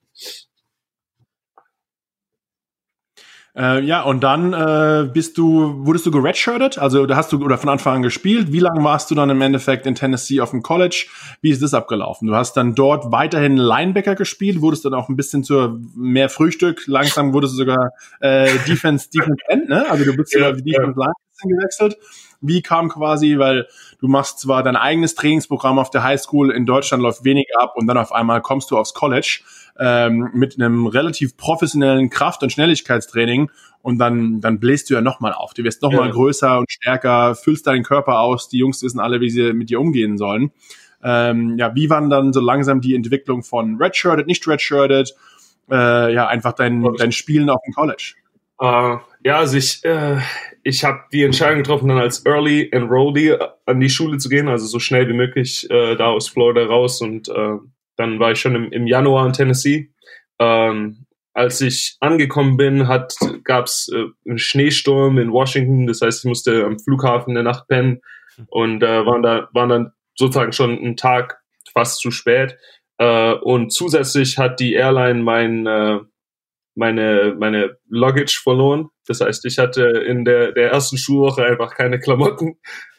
Äh, ja, und dann äh, bist du, wurdest du geredshirtet? Also da hast du oder von Anfang an gespielt. Wie lange warst du dann im Endeffekt in Tennessee auf dem College? Wie ist das abgelaufen? Du hast dann dort weiterhin Linebacker gespielt, wurdest dann auch ein bisschen zur mehr Frühstück. Langsam wurdest du sogar äh, Defense, Defense End, ne? Also du bist ja, die Defense Line gewechselt. Wie kam quasi, weil du machst zwar dein eigenes Trainingsprogramm auf der Highschool, in Deutschland läuft weniger ab und dann auf einmal kommst du aufs College ähm, mit einem relativ professionellen Kraft- und Schnelligkeitstraining und dann, dann bläst du ja nochmal auf. Du wirst nochmal ja. größer und stärker, füllst deinen Körper aus, die Jungs wissen alle, wie sie mit dir umgehen sollen. Ähm, ja, wie waren dann so langsam die Entwicklung von Redshirted, nicht Redshirted, äh, ja, einfach dein, dein Spielen auf dem College? Uh, ja, also ich, äh, ich habe die Entscheidung getroffen, dann als Early Enrollee an die Schule zu gehen, also so schnell wie möglich äh, da aus Florida raus und äh, dann war ich schon im, im Januar in Tennessee. Ähm, als ich angekommen bin, gab es äh, einen Schneesturm in Washington. Das heißt, ich musste am Flughafen eine Nacht pennen und äh, waren da waren dann sozusagen schon einen Tag fast zu spät. Äh, und zusätzlich hat die Airline mein äh, meine meine Luggage verloren. Das heißt, ich hatte in der der ersten Schulwoche einfach keine Klamotten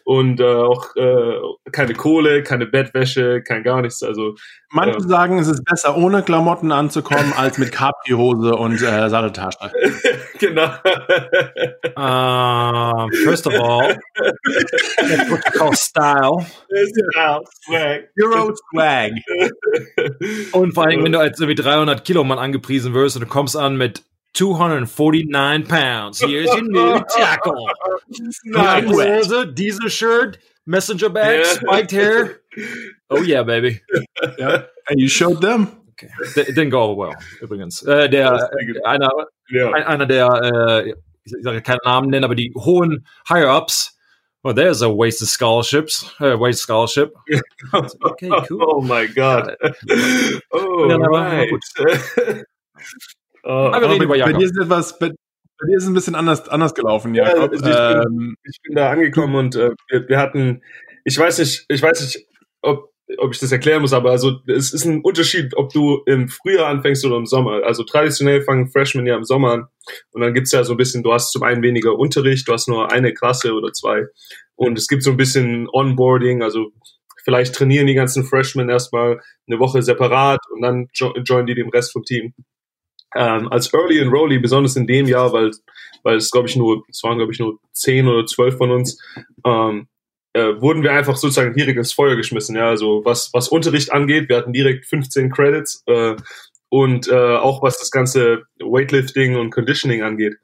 und äh, auch äh, keine Kohle, keine Bettwäsche, kein gar nichts. Also manche äh, sagen, es ist besser ohne Klamotten anzukommen als mit Capri-Hose und äh, Satteltasche. genau. uh, first of all, that's what you call style. Style, swag. Euro swag. und vor allem, wenn du als irgendwie 300 Kilo Mann angepriesen wirst und du kommst an mit 249 pounds. Here's your new tackle. Nice. Hose, Diesel Shirt, messenger bag, yeah. spiked hair. Oh yeah, baby. yeah. And you showed them. Okay. It didn't go over well, übrigens. Äh, der, einer, ja. einer der, äh, ich sage keinen Namen nennen, aber die hohen Higher-Ups, well, there's a wasted scholarships, uh, wasted scholarship. okay, cool. Oh my God. oh, right. Oh, aber reden bei, bei dir ist etwas, bei, bei, dir ist es ein bisschen anders, anders gelaufen, ja. Also ich, ähm, ich, bin da angekommen und äh, wir, wir hatten, ich weiß nicht, ich weiß nicht, ob ob ich das erklären muss, aber also es ist ein Unterschied, ob du im Frühjahr anfängst oder im Sommer. Also traditionell fangen Freshmen ja im Sommer an und dann gibt's ja so ein bisschen, du hast zum einen weniger Unterricht, du hast nur eine Klasse oder zwei und es gibt so ein bisschen Onboarding, also vielleicht trainieren die ganzen Freshmen erstmal eine Woche separat und dann jo joinen die dem Rest vom Team. Ähm, als Early Enrollee, besonders in dem Jahr, weil weil es glaube ich nur, es waren glaube ich nur zehn oder zwölf von uns, ähm, äh, wurden wir einfach sozusagen direkt ins Feuer geschmissen. Ja, also was, was Unterricht angeht, wir hatten direkt 15 Credits äh, und äh, auch was das ganze Weightlifting und Conditioning angeht.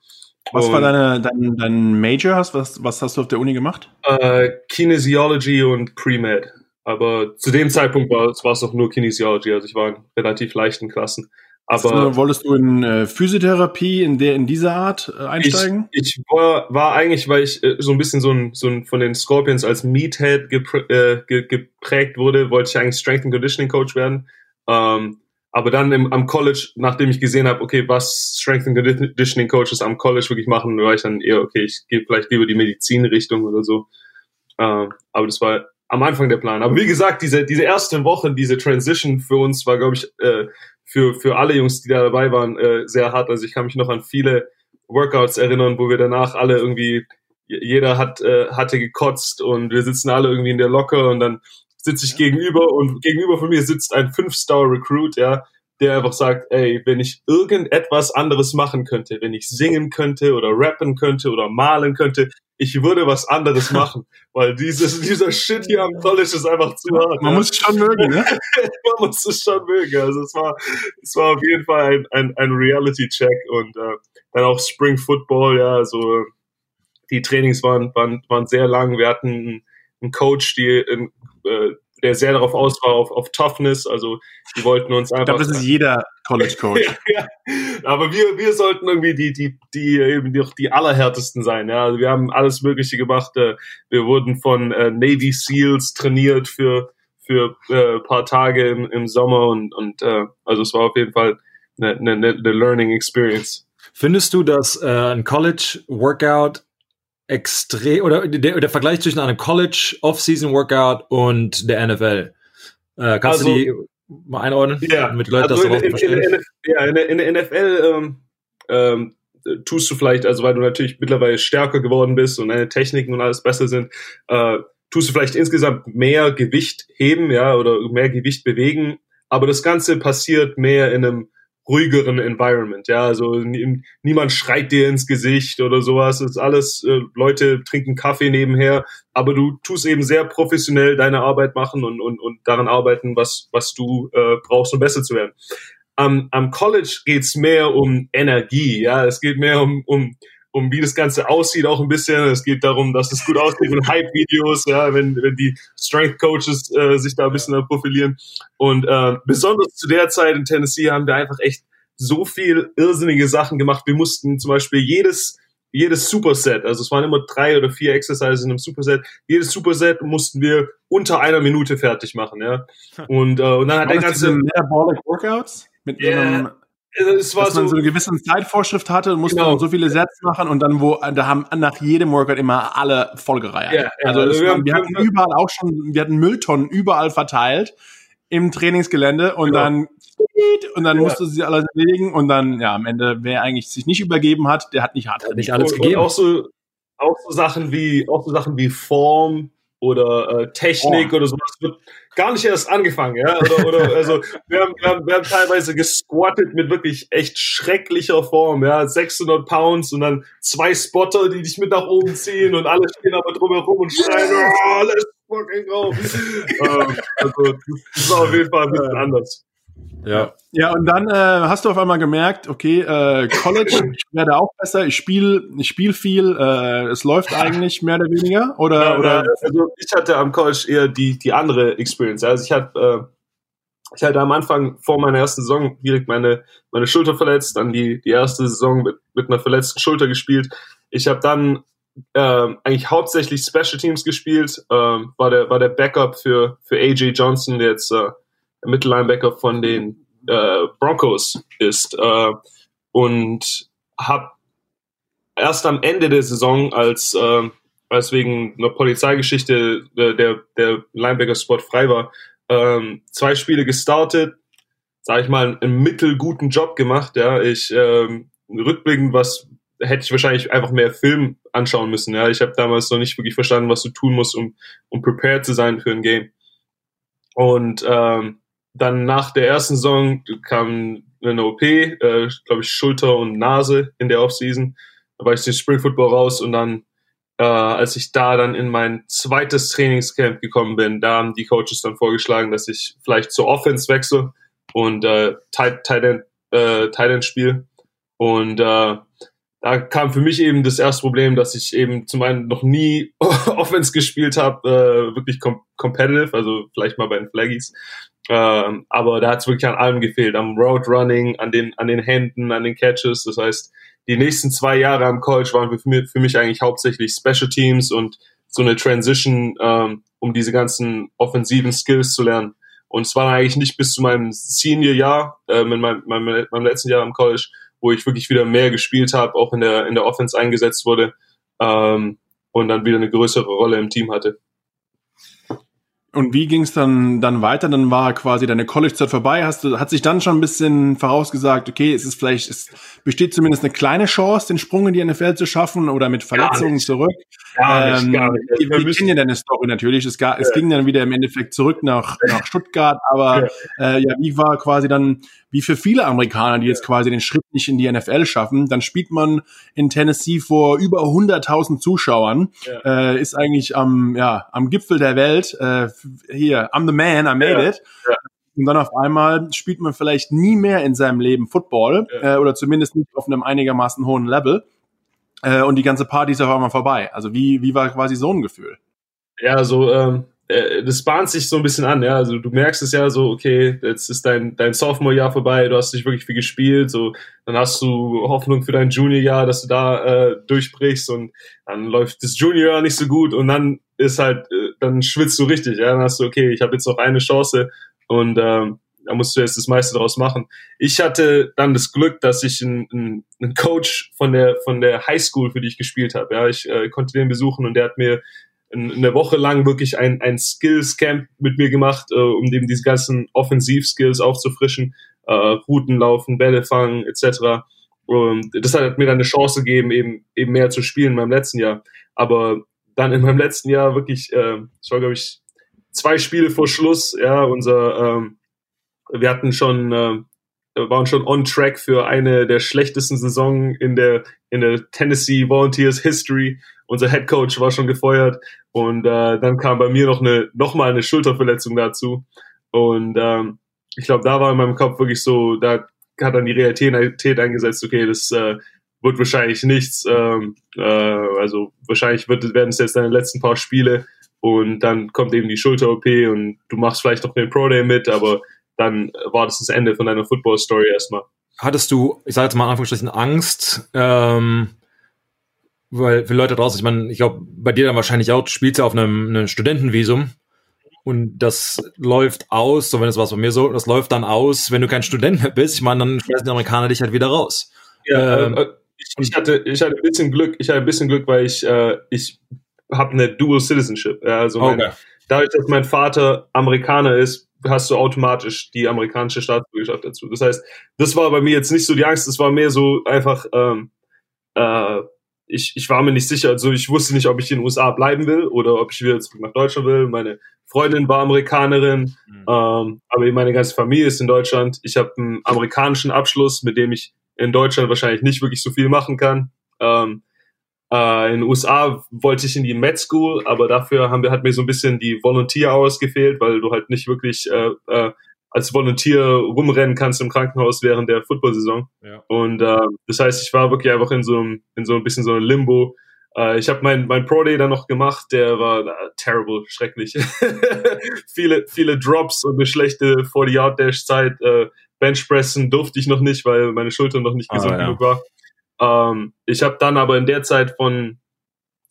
Was und, war deine, dein, dein Major? Hast, was, was hast du auf der Uni gemacht? Äh, Kinesiology und Pre-Med. Aber zu dem Zeitpunkt war, war es auch nur Kinesiology, also ich war in relativ leichten Klassen. Aber du, wolltest du in äh, Physiotherapie in der in dieser Art äh, einsteigen? Ich, ich war, war eigentlich, weil ich äh, so ein bisschen so ein, so ein von den Scorpions als Meathead geprä äh, ge geprägt wurde, wollte ich eigentlich Strength and Conditioning Coach werden. Ähm, aber dann im, am College, nachdem ich gesehen habe, okay, was Strength and Conditioning Coaches am College wirklich machen, war ich dann eher, okay, ich gehe vielleicht lieber die Medizinrichtung oder so. Ähm, aber das war am Anfang der Plan. Aber wie gesagt, diese, diese ersten Wochen, diese Transition für uns war, glaube ich, äh, für, für alle Jungs, die da dabei waren, äh, sehr hart. Also ich kann mich noch an viele Workouts erinnern, wo wir danach alle irgendwie, jeder hat, äh, hatte gekotzt und wir sitzen alle irgendwie in der Locke und dann sitze ich gegenüber und gegenüber von mir sitzt ein Fünf-Star-Recruit, ja, der einfach sagt, ey, wenn ich irgendetwas anderes machen könnte, wenn ich singen könnte oder rappen könnte oder malen könnte, ich würde was anderes machen, weil dieses, dieser Shit hier am College ist einfach zu hart. Man ja. muss es schon mögen, ne? Man muss es schon mögen. Also es war, es war auf jeden Fall ein, ein, ein Reality-Check und äh, dann auch Spring Football, ja, also die Trainings waren, waren, waren sehr lang. Wir hatten einen Coach, die, äh, der sehr darauf aus war, auf, auf Toughness. Also die wollten uns einfach. Ich glaube, das ist jeder College Coach. ja, Aber wir, wir sollten irgendwie die, die, die eben die, die allerhärtesten sein. Ja, also wir haben alles Mögliche gemacht. Äh, wir wurden von äh, Navy SEALs trainiert für für äh, paar Tage im, im Sommer und und äh, also es war auf jeden Fall eine, eine, eine Learning Experience. Findest du, dass äh, ein College Workout extrem oder der, der Vergleich zwischen einem College Off-Season Workout und der NFL. Äh, kannst also, du die mal einordnen, ja, damit die Leute also das in, verstehen? In, in, ja, in, in der NFL ähm, ähm, tust du vielleicht, also weil du natürlich mittlerweile stärker geworden bist und deine Techniken und alles besser sind, äh, tust du vielleicht insgesamt mehr Gewicht heben, ja, oder mehr Gewicht bewegen, aber das Ganze passiert mehr in einem ruhigeren Environment. Ja, also niemand schreit dir ins Gesicht oder sowas. Es ist alles, äh, Leute trinken Kaffee nebenher, aber du tust eben sehr professionell deine Arbeit machen und, und, und daran arbeiten, was, was du äh, brauchst, um besser zu werden. Am, am College geht's mehr um Energie, ja, es geht mehr um, um um wie das Ganze aussieht auch ein bisschen. Es geht darum, dass es gut aussieht in Hype-Videos, ja, wenn, wenn die Strength-Coaches äh, sich da ein bisschen profilieren. Und äh, besonders zu der Zeit in Tennessee haben wir einfach echt so viel irrsinnige Sachen gemacht. Wir mussten zum Beispiel jedes jedes Superset, also es waren immer drei oder vier Exercises in einem Superset, jedes Superset mussten wir unter einer Minute fertig machen, ja. Und, äh, und dann hat der ganze Metabolic Workouts mit yeah. einem es war dass so, man so eine gewisse Zeitvorschrift hatte und musste genau. so viele Sets machen und dann wo da haben nach jedem Workout immer alle vollgereiht. Ja, ja, also, also wir, war, wir hatten überall auch schon, wir hatten Mülltonnen überall verteilt im Trainingsgelände und genau. dann und dann ja. musste sie alles legen und dann ja am Ende wer eigentlich sich nicht übergeben hat, der hat nicht hart hat nicht alles und, gegeben. Und auch so auch so Sachen wie auch so Sachen wie Form oder äh, Technik oh. oder sowas wird gar nicht erst angefangen, ja. Oder, oder also wir haben, wir, haben, wir haben teilweise gesquattet mit wirklich echt schrecklicher Form, ja, 600 Pounds und dann zwei Spotter, die dich mit nach oben ziehen und alle stehen aber drumherum und schreien, oh, let's fucking go. ähm, also das war auf jeden Fall ein bisschen anders. Ja. Ja, und dann äh, hast du auf einmal gemerkt, okay, äh, College, ich werde auch besser, ich spiele ich spiel viel, äh, es läuft eigentlich mehr oder weniger, oder? Ja, oder? Also ich hatte am College eher die, die andere Experience. Also ich hatte, äh, ich hatte am Anfang vor meiner ersten Saison direkt meine, meine Schulter verletzt, dann die, die erste Saison mit, mit einer verletzten Schulter gespielt. Ich habe dann äh, eigentlich hauptsächlich Special Teams gespielt, äh, war der war der Backup für für AJ Johnson, der jetzt äh, Mittellinebacker von den äh, Broncos ist äh, und habe erst am Ende der Saison, als äh, als wegen einer Polizeigeschichte äh, der der Linebacker-Spot frei war, ähm, zwei Spiele gestartet, sage ich mal, einen mittelguten Job gemacht. Ja, ich ähm, rückblickend was hätte ich wahrscheinlich einfach mehr Film anschauen müssen. Ja, ich habe damals noch nicht wirklich verstanden, was du tun musst, um um prepared zu sein für ein Game. Und ähm, dann nach der ersten Saison kam eine OP, äh, glaube ich, Schulter und Nase in der Offseason. Da war ich den Spring Football raus und dann, äh, als ich da dann in mein zweites Trainingscamp gekommen bin, da haben die Coaches dann vorgeschlagen, dass ich vielleicht zur Offense wechsle und äh, Tight, End, äh, End spiele. Und äh, da kam für mich eben das erste Problem, dass ich eben zum einen noch nie Offense gespielt habe, äh, wirklich com competitive, also vielleicht mal bei den Flaggies. Ähm, aber da hat es wirklich an allem gefehlt, am Road Running, an den, an den Händen, an den Catches. Das heißt, die nächsten zwei Jahre am College waren für mich, für mich eigentlich hauptsächlich Special Teams und so eine Transition, ähm, um diese ganzen offensiven Skills zu lernen. Und es war eigentlich nicht bis zu meinem Senior-Jahr, äh, in meinem, meinem, meinem letzten Jahr am College, wo ich wirklich wieder mehr gespielt habe, auch in der, in der Offense eingesetzt wurde ähm, und dann wieder eine größere Rolle im Team hatte. Und wie ging es dann, dann weiter? Dann war quasi deine College-Zeit vorbei. Hast du, hat sich dann schon ein bisschen vorausgesagt, okay, es ist vielleicht, es besteht zumindest eine kleine Chance, den Sprung in die NFL zu schaffen oder mit Verletzungen zurück. Gar nicht, ähm, gar nicht. Wir, wir kennen ja deine Story natürlich. Es, gar, ja. es ging dann wieder im Endeffekt zurück nach, nach Stuttgart. Aber ja. Äh, ja, wie war quasi dann, wie für viele Amerikaner, die jetzt quasi den Schritt nicht in die NFL schaffen, dann spielt man in Tennessee vor über 100.000 Zuschauern, ja. äh, ist eigentlich am, ja, am Gipfel der Welt. Äh, hier, I'm the man, I made it. Und dann auf einmal spielt man vielleicht nie mehr in seinem Leben Football äh, oder zumindest nicht auf einem einigermaßen hohen Level. Äh, und die ganze Party ist auf einmal vorbei. Also wie, wie war quasi so ein Gefühl? Ja, so ähm, äh, das bahnt sich so ein bisschen an, ja. Also du merkst es ja so, okay, jetzt ist dein, dein Sophomore-Jahr vorbei, du hast nicht wirklich viel gespielt, so dann hast du Hoffnung für dein Junior-Jahr, dass du da äh, durchbrichst und dann läuft das Junior-Jahr nicht so gut und dann ist halt, äh, dann schwitzt du richtig, ja. Dann hast du, okay, ich habe jetzt noch eine Chance und ähm, da musst du jetzt das meiste draus machen. Ich hatte dann das Glück, dass ich einen, einen Coach von der von der Highschool, für die ich gespielt habe, ja, ich äh, konnte den besuchen und der hat mir eine Woche lang wirklich ein, ein Skills-Camp mit mir gemacht, äh, um eben diese ganzen Offensiv-Skills aufzufrischen, äh, Routen laufen, Bälle fangen, etc. Und das hat mir dann eine Chance gegeben, eben, eben mehr zu spielen in meinem letzten Jahr. Aber dann in meinem letzten Jahr wirklich, äh, es war, glaube ich, zwei Spiele vor Schluss, ja, unser, ähm, wir hatten schon, äh, waren schon on track für eine der schlechtesten Saison in der, in der Tennessee Volunteers History. Unser Head Coach war schon gefeuert und äh, dann kam bei mir noch eine, noch mal eine Schulterverletzung dazu. Und ähm, ich glaube, da war in meinem Kopf wirklich so, da hat dann die Realität eingesetzt, okay, das äh, wird wahrscheinlich nichts. Ähm, äh, also wahrscheinlich wird, werden es jetzt deine letzten paar Spiele und dann kommt eben die Schulter-OP und du machst vielleicht noch den Pro Day mit, aber dann war das das Ende von deiner Football-Story erstmal. Hattest du, ich sage jetzt mal in Anführungsstrichen, Angst, ähm, weil für Leute draußen, ich meine, ich glaube, bei dir dann wahrscheinlich auch, du spielst ja auf einem, einem Studentenvisum und das läuft aus, so wenn es was bei mir so, das läuft dann aus, wenn du kein Student mehr bist, ich meine, dann schmeißen die Amerikaner dich halt wieder raus. Ja, ähm, äh, ich, ich, hatte, ich hatte ein bisschen Glück, ich hatte ein bisschen Glück, weil ich, äh, ich habe eine Dual Citizenship. Ja, also mein, okay. dadurch, dass mein Vater Amerikaner ist, hast du automatisch die amerikanische Staatsbürgerschaft dazu. Das heißt, das war bei mir jetzt nicht so die Angst, das war mehr so einfach, ähm, äh, ich, ich war mir nicht sicher, also ich wusste nicht, ob ich in den USA bleiben will oder ob ich wieder zurück nach Deutschland will. Meine Freundin war Amerikanerin, mhm. ähm, aber meine ganze Familie ist in Deutschland. Ich habe einen amerikanischen Abschluss, mit dem ich in Deutschland wahrscheinlich nicht wirklich so viel machen kann. Ähm, äh, in den USA wollte ich in die Med School, aber dafür haben wir, hat mir so ein bisschen die Volunteer Hours gefehlt, weil du halt nicht wirklich äh, äh, als Volunteer rumrennen kannst im Krankenhaus während der Football-Saison. Ja. Und äh, das heißt, ich war wirklich einfach in so einem, in so ein bisschen so einem Limbo. Äh, ich habe mein, mein Pro Day dann noch gemacht, der war äh, terrible, schrecklich. viele, viele Drops und eine schlechte 40-Yard-Dash-Zeit. Äh, Benchpressen durfte ich noch nicht, weil meine Schulter noch nicht ah, gesund ah, ja. genug war. Ähm, ich habe dann aber in der Zeit von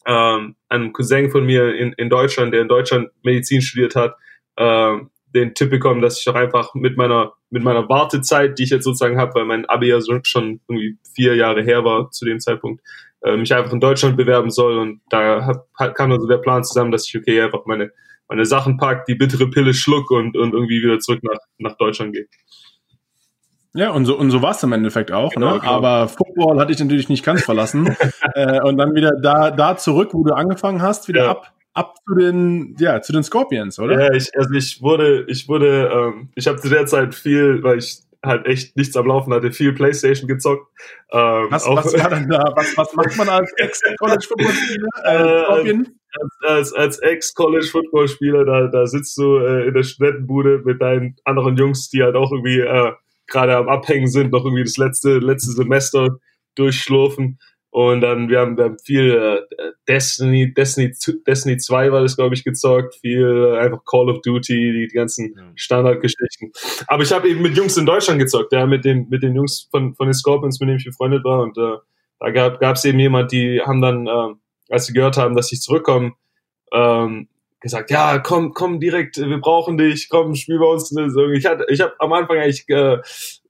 ähm, einem Cousin von mir in, in Deutschland, der in Deutschland Medizin studiert hat, ähm, den Tipp bekommen, dass ich doch einfach mit meiner mit meiner Wartezeit, die ich jetzt sozusagen habe, weil mein Abi ja schon irgendwie vier Jahre her war zu dem Zeitpunkt, äh, mich einfach in Deutschland bewerben soll und da hab, kam dann so der Plan zusammen, dass ich okay einfach meine meine Sachen pack, die bittere Pille schluck und, und irgendwie wieder zurück nach, nach Deutschland gehe. Ja, und so, und so war es im Endeffekt auch. Genau, ne? Genau. Aber Football hatte ich natürlich nicht ganz verlassen. äh, und dann wieder da, da zurück, wo du angefangen hast, wieder ja. ab, ab zu den, ja, zu den Scorpions, oder? Ja, ich, also ich wurde, ich wurde, ähm, ich habe zu der Zeit viel, weil ich halt echt nichts am Laufen hatte, viel Playstation gezockt. Ähm, was, was war denn da? Was, was macht man als Ex-College-Football-Spieler? Äh, Scorpion? Als, als, als Ex-College-Football-Spieler, da, da sitzt du äh, in der Studentenbude mit deinen anderen Jungs, die halt auch irgendwie äh, gerade am Abhängen sind, noch irgendwie das letzte, letzte Semester durchschlurfen. Und dann, wir haben, wir haben viel äh, Destiny, Destiny, Destiny 2 war das, glaube ich, gezockt, viel äh, einfach Call of Duty, die, die ganzen Standardgeschichten. Aber ich habe eben mit Jungs in Deutschland gezockt, ja, mit den, mit den Jungs von, von den Scorpions, mit denen ich befreundet war. Und äh, da gab es eben jemand, die haben dann, äh, als sie gehört haben, dass ich zurückkomme, ähm, gesagt, ja, komm, komm direkt, wir brauchen dich, komm, spiel bei uns. Ich, hatte, ich habe am Anfang eigentlich äh,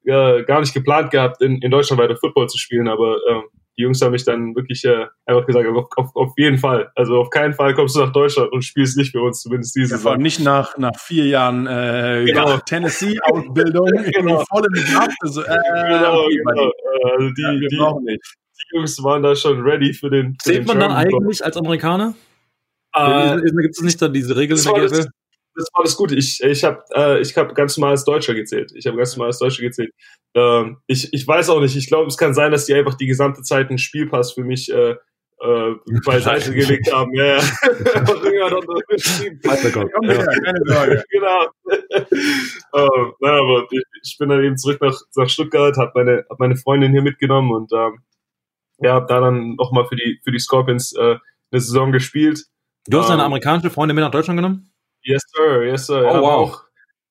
äh, gar nicht geplant gehabt, in, in Deutschland weiter Football zu spielen, aber äh, die Jungs haben mich dann wirklich äh, einfach gesagt, auf, auf, auf jeden Fall. Also auf keinen Fall kommst du nach Deutschland und spielst nicht für uns, zumindest diese Saison. Ja, nicht nach, nach vier Jahren äh, genau. Tennessee-Ausbildung genau. voll im Draft. Also, äh, genau, genau. Also die, ja, die, die, Jungs waren da schon ready für den. Für Zählt man dann eigentlich als Amerikaner? Äh, Gibt es nicht da diese Regeln in der GFL? Das war das Gute. Ich, ich habe äh, ich hab ganz normal als Deutscher gezählt. Ich habe ganz normal als Deutscher gezählt. Ähm, ich, ich weiß auch nicht. Ich glaube, es kann sein, dass die einfach die gesamte Zeit einen Spielpass für mich äh, äh, beiseite gelegt haben. Ja, ja. Genau. ähm, na, aber ich, ich bin dann eben zurück nach, nach Stuttgart, habe meine, hab meine Freundin hier mitgenommen und ähm, ja, habe da dann nochmal für die, für die Scorpions äh, eine Saison gespielt. Du hast deine ähm, amerikanische Freundin mit nach Deutschland genommen? Yes, sir, yes, sir. Oh, ja, wow.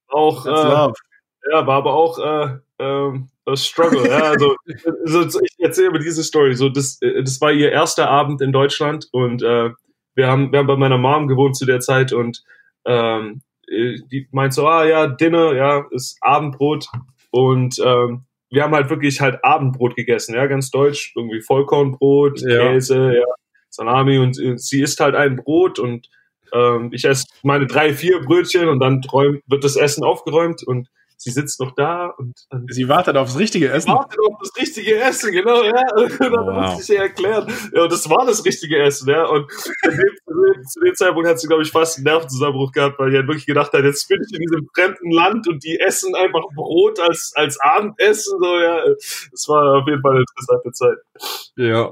Auch, auch äh, ja, war aber auch äh, ähm, a struggle. ja, also, also ich erzähle mir diese Story. So, das, äh, das war ihr erster Abend in Deutschland und äh, wir haben, wir haben bei meiner Mom gewohnt zu der Zeit und ähm, äh, die meint so, ah ja, Dinner, ja, ist Abendbrot und ähm, wir haben halt wirklich halt Abendbrot gegessen, ja, ganz deutsch, irgendwie Vollkornbrot, ja. Käse, ja, Salami und äh, sie isst halt ein Brot und ähm, ich esse meine drei, vier Brötchen und dann träum, wird das Essen aufgeräumt und sie sitzt noch da und, sie wartet aufs richtige Essen. Sie wartet auf das richtige Essen, genau, ja. Und dann wow. muss ich ihr erklären. Ja, und das war das richtige Essen, ja. Und zu dem Zeitpunkt hat sie, glaube ich, fast einen Nervenzusammenbruch gehabt, weil sie halt wirklich gedacht hat, jetzt bin ich in diesem fremden Land und die essen einfach Brot als, als Abendessen, so, ja. Das war auf jeden Fall eine interessante Zeit. Ja.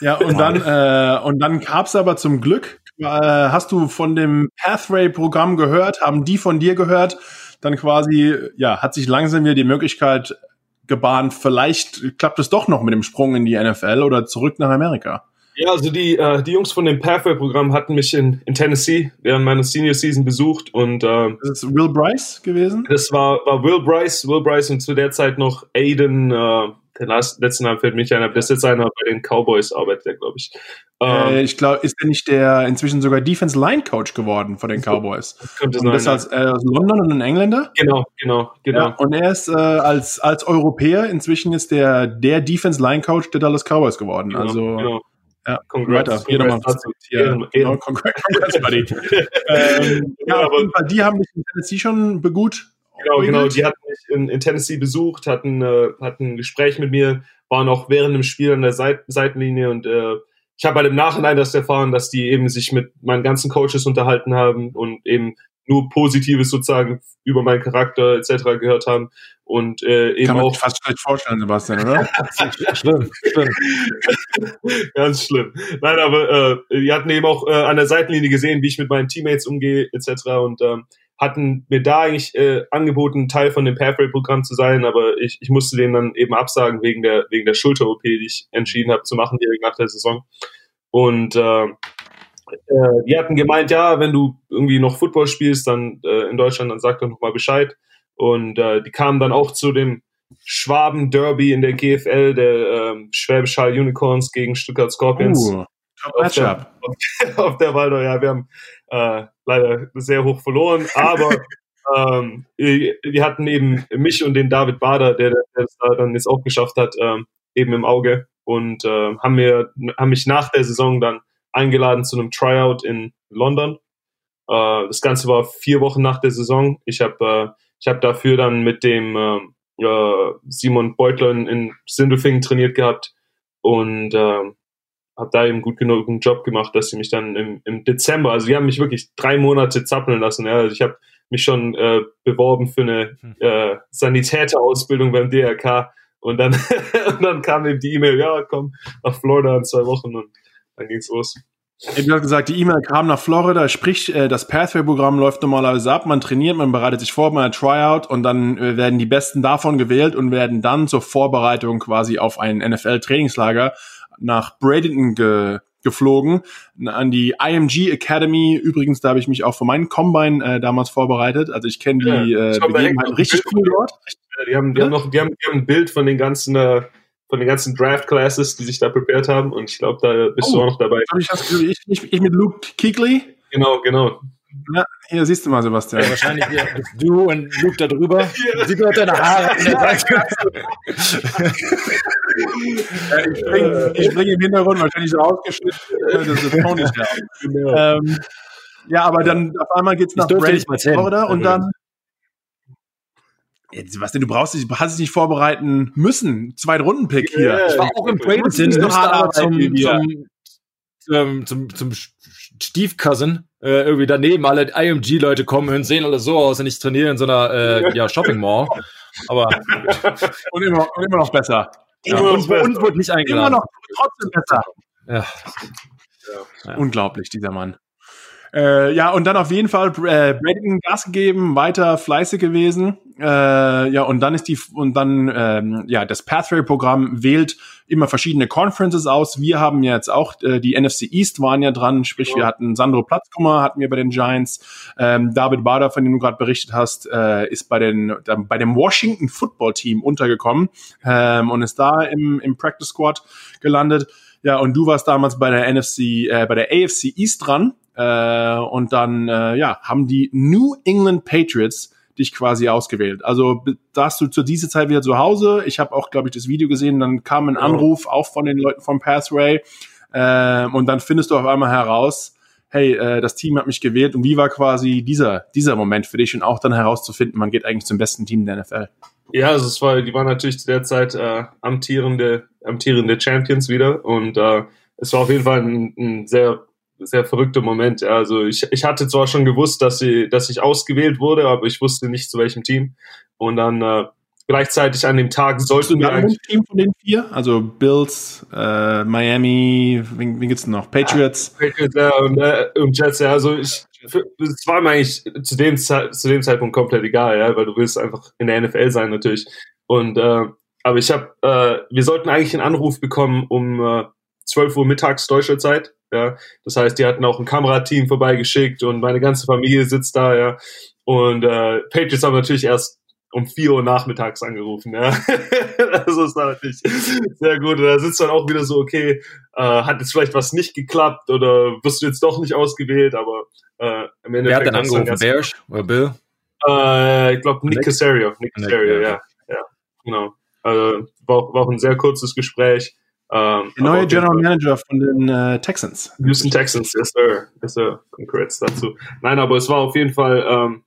Ja, und dann, äh, und dann gab's aber zum Glück, hast du von dem Pathway-Programm gehört, haben die von dir gehört, dann quasi, ja, hat sich langsam wieder die Möglichkeit gebahnt, vielleicht klappt es doch noch mit dem Sprung in die NFL oder zurück nach Amerika. Ja, also die, äh, die Jungs von dem Pathway-Programm hatten mich in, in Tennessee während meiner Senior Season besucht und äh, das ist Will Bryce gewesen? Das war, war Will Bryce, Will Bryce und zu der Zeit noch Aiden, äh, der letzte Name fällt mich ein, aber das ist jetzt einer bei den Cowboys arbeitet der, glaube ich. Äh, ähm, ich glaube, ist er nicht der inzwischen sogar Defense Line Coach geworden von den Cowboys? Das könnte sein. Das als, äh, aus London und ein Engländer? Genau, genau, genau. Ja, und er ist äh, als, als Europäer inzwischen ist der, der Defense Line Coach der Dallas Cowboys geworden. Genau, also, genau. Ja, congrats. Weiter. Hier nochmal hier. Genau, congrats, congrats buddy. ähm, ja, jeden Fall, die haben mich in Tennessee schon begut Genau, genau. Die hatten mich in, in Tennessee besucht, hatten, äh, hatten ein Gespräch mit mir, waren auch während dem Spiel an der Seit Seitenlinie und äh, ich habe halt im Nachhinein das erfahren, dass die eben sich mit meinen ganzen Coaches unterhalten haben und eben nur Positives sozusagen über meinen Charakter etc. gehört haben und äh, eben Kann man auch sich fast schlecht vorstellen, Sebastian, oder? schlimm, schlimm, ganz schlimm. Nein, aber äh, die hatten eben auch äh, an der Seitenlinie gesehen, wie ich mit meinen Teammates umgehe etc. Und ähm, hatten mir da eigentlich äh, angeboten, Teil von dem Pathway-Programm zu sein, aber ich, ich musste den dann eben absagen wegen der, wegen der Schulter-OP, die ich entschieden habe zu machen direkt nach der Saison. Und äh, äh, die hatten gemeint, ja, wenn du irgendwie noch Football spielst, dann äh, in Deutschland, dann sag doch nochmal Bescheid. Und äh, die kamen dann auch zu dem Schwaben Derby in der GFL, der ähm, Schwäbisch Hall Unicorns gegen Stuttgart Scorpions. Uh, auf, der, auf, der Waldau, ja, wir haben äh, leider sehr hoch verloren, aber ähm, wir hatten eben mich und den David Bader, der, der es da dann jetzt auch geschafft hat, ähm, eben im Auge und äh, haben mir haben mich nach der Saison dann eingeladen zu einem Tryout in London. Äh, das Ganze war vier Wochen nach der Saison. Ich habe äh, ich habe dafür dann mit dem äh, Simon Beutler in, in Sindelfingen trainiert gehabt und äh, habe da eben gut genug einen Job gemacht, dass sie mich dann im, im Dezember, also die haben mich wirklich drei Monate zappeln lassen. Ja. Also ich habe mich schon äh, beworben für eine hm. äh, Sanitäterausbildung beim DRK und dann, und dann kam eben die E-Mail, ja, komm nach Florida in zwei Wochen und dann ging's los. Du hast gesagt, die E-Mail kam nach Florida, sprich, äh, das Pathway-Programm läuft normalerweise ab, man trainiert, man bereitet sich vor, man hat Tryout und dann äh, werden die Besten davon gewählt und werden dann zur Vorbereitung quasi auf ein NFL-Trainingslager nach Bradenton ge geflogen, an die IMG Academy. Übrigens, da habe ich mich auch für meinen Combine äh, damals vorbereitet. Also ich kenne die ja, äh, Begebenheiten richtig cool dort. Die haben, die, ja? haben noch, die, haben, die haben ein Bild von den ganzen äh, von den ganzen Draft Classes, die sich da prepared haben. Und ich glaube, da bist oh, du auch noch dabei. Ich, ich, ich, ich mit Luke Keegley. Genau, genau. Ja, hier siehst du mal, Sebastian. Ja, wahrscheinlich hier bist du und Luke da drüber. Sieht man deine Haare ja, ich bringe bring im Hintergrund wahrscheinlich so ausgeschnitten. Äh, das ist Tony genau. ähm, Ja, aber dann auf einmal geht's nach Florida und dann Jetzt, was denn, du brauchst dich, hast dich nicht vorbereiten müssen. Zweitrunden-Pick hier. Yeah, ich war auch im Bradenton, zum, zum, zum, zum, zum Stiefcousin äh, irgendwie daneben. Alle IMG-Leute kommen und sehen alle so aus und ich trainiere in so einer äh, ja, Shopping Mall. Aber und, immer, und immer noch besser. Ja, und, und wurde nicht eingeladen. Immer noch trotzdem besser. Ja. ja. Unglaublich, dieser Mann. Äh, ja, und dann auf jeden Fall äh, Braden Gas gegeben, weiter fleißig gewesen. Äh, ja, und dann ist die und dann ähm, ja das Pathway-Programm wählt immer verschiedene Conferences aus. Wir haben jetzt auch äh, die NFC East waren ja dran, sprich ja. wir hatten Sandro Platzkummer hatten wir bei den Giants, ähm, David Bader, von dem du gerade berichtet hast, äh, ist bei den äh, bei dem Washington Football Team untergekommen ähm, und ist da im im Practice Squad gelandet. Ja, und du warst damals bei der NFC, äh, bei der AFC East dran. Äh, und dann äh, ja, haben die New England Patriots dich quasi ausgewählt. Also da hast du zu dieser Zeit wieder zu Hause. Ich habe auch, glaube ich, das Video gesehen. Dann kam ein Anruf auch von den Leuten vom Pathway. Äh, und dann findest du auf einmal heraus, hey, äh, das Team hat mich gewählt. Und wie war quasi dieser, dieser Moment für dich und auch dann herauszufinden, man geht eigentlich zum besten Team der NFL? Ja, also es war, die waren natürlich zu der Zeit äh, amtierende, amtierende Champions wieder und äh, es war auf jeden Fall ein, ein sehr sehr verrückter Moment. Also ich, ich hatte zwar schon gewusst, dass, sie, dass ich ausgewählt wurde, aber ich wusste nicht zu welchem Team. Und dann äh, gleichzeitig an dem Tag sollten wir eigentlich... Team von den vier? Also Bills, äh, Miami, wen, wen gibt's noch? Patriots? Ja, Patriots ja, und, äh, und Jets, ja. Also ich, es war mir eigentlich zu dem, zu dem Zeitpunkt komplett egal, ja, weil du willst einfach in der NFL sein natürlich. Und äh, aber ich habe, äh, wir sollten eigentlich einen Anruf bekommen um äh, 12 Uhr mittags deutscher Zeit ja, das heißt, die hatten auch ein Kamerateam vorbeigeschickt und meine ganze Familie sitzt da, ja. Und äh, Patriots haben natürlich erst um vier Uhr nachmittags angerufen, ja. also ist natürlich sehr gut. Und da sitzt dann auch wieder so, okay, äh, hat jetzt vielleicht was nicht geklappt oder wirst du jetzt doch nicht ausgewählt, aber äh, im Endeffekt. Wer hat dann angerufen? Bears oder Bill? Äh, ich glaube Nick Casario. Nick Casario, ja. ja. Genau. Also war, war auch ein sehr kurzes Gespräch. Ähm, Der neue General Manager von den äh, Texans. Houston Texans, yes sir. Yes sir. Congrats dazu. Nein, aber es war auf jeden Fall, ähm,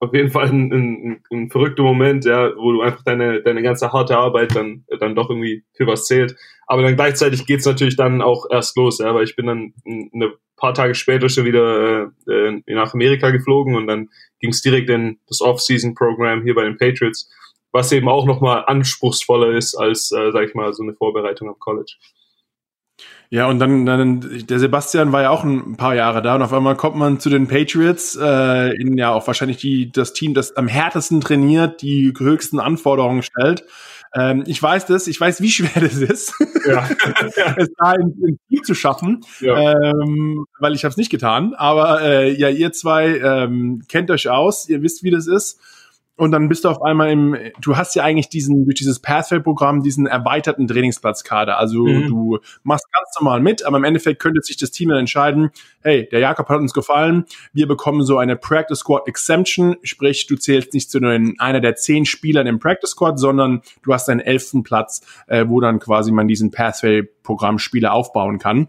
auf jeden Fall ein, ein, ein verrückter Moment, ja, wo du einfach deine, deine ganze harte Arbeit dann, dann doch irgendwie für was zählt. Aber dann gleichzeitig geht's natürlich dann auch erst los, ja, weil ich bin dann ein paar Tage später schon wieder äh, nach Amerika geflogen und dann ging's direkt in das Off-Season-Programm hier bei den Patriots was eben auch nochmal anspruchsvoller ist als, äh, sag ich mal, so eine Vorbereitung am College. Ja, und dann, dann, der Sebastian war ja auch ein paar Jahre da und auf einmal kommt man zu den Patriots, äh, in ja auch wahrscheinlich die, das Team, das am härtesten trainiert, die höchsten Anforderungen stellt. Ähm, ich weiß das, ich weiß, wie schwer das ist, ja. es da ins Team zu schaffen, ja. ähm, weil ich habe es nicht getan. Aber äh, ja, ihr zwei ähm, kennt euch aus, ihr wisst, wie das ist. Und dann bist du auf einmal im, du hast ja eigentlich diesen, durch dieses Pathway-Programm, diesen erweiterten Trainingsplatzkader. Also mhm. du machst ganz normal mit, aber im Endeffekt könnte sich das Team dann entscheiden, hey, der Jakob hat uns gefallen, wir bekommen so eine Practice Squad Exemption, sprich, du zählst nicht zu einer der zehn Spielern im Practice Squad, sondern du hast einen elften Platz, äh, wo dann quasi man diesen Pathway-Programm Spiele aufbauen kann.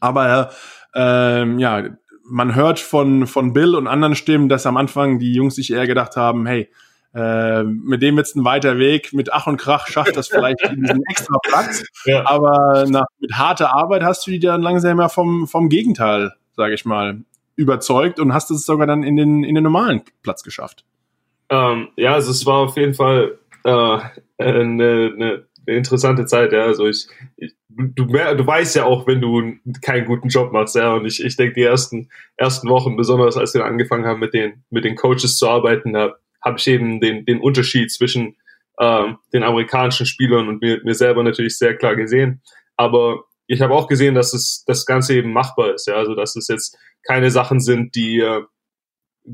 Aber ähm, ja, man hört von, von Bill und anderen Stimmen, dass am Anfang die Jungs sich eher gedacht haben, hey, äh, mit dem wird's ein weiter Weg, mit Ach und Krach schafft das vielleicht diesen extra Platz. Ja. Aber nach, mit harter Arbeit hast du die dann langsam ja vom, vom Gegenteil, sage ich mal, überzeugt und hast es sogar dann in den, in den normalen Platz geschafft. Ähm, ja, also es war auf jeden Fall äh, eine, eine interessante Zeit, ja. Also ich, ich du, du weißt ja auch, wenn du keinen guten Job machst, ja. Und ich, ich denke, die ersten, ersten Wochen, besonders als wir angefangen haben, mit den, mit den Coaches zu arbeiten, da habe ich eben den, den Unterschied zwischen ähm, den amerikanischen Spielern und mir, mir selber natürlich sehr klar gesehen. Aber ich habe auch gesehen, dass es das Ganze eben machbar ist, ja. Also dass es jetzt keine Sachen sind, die äh,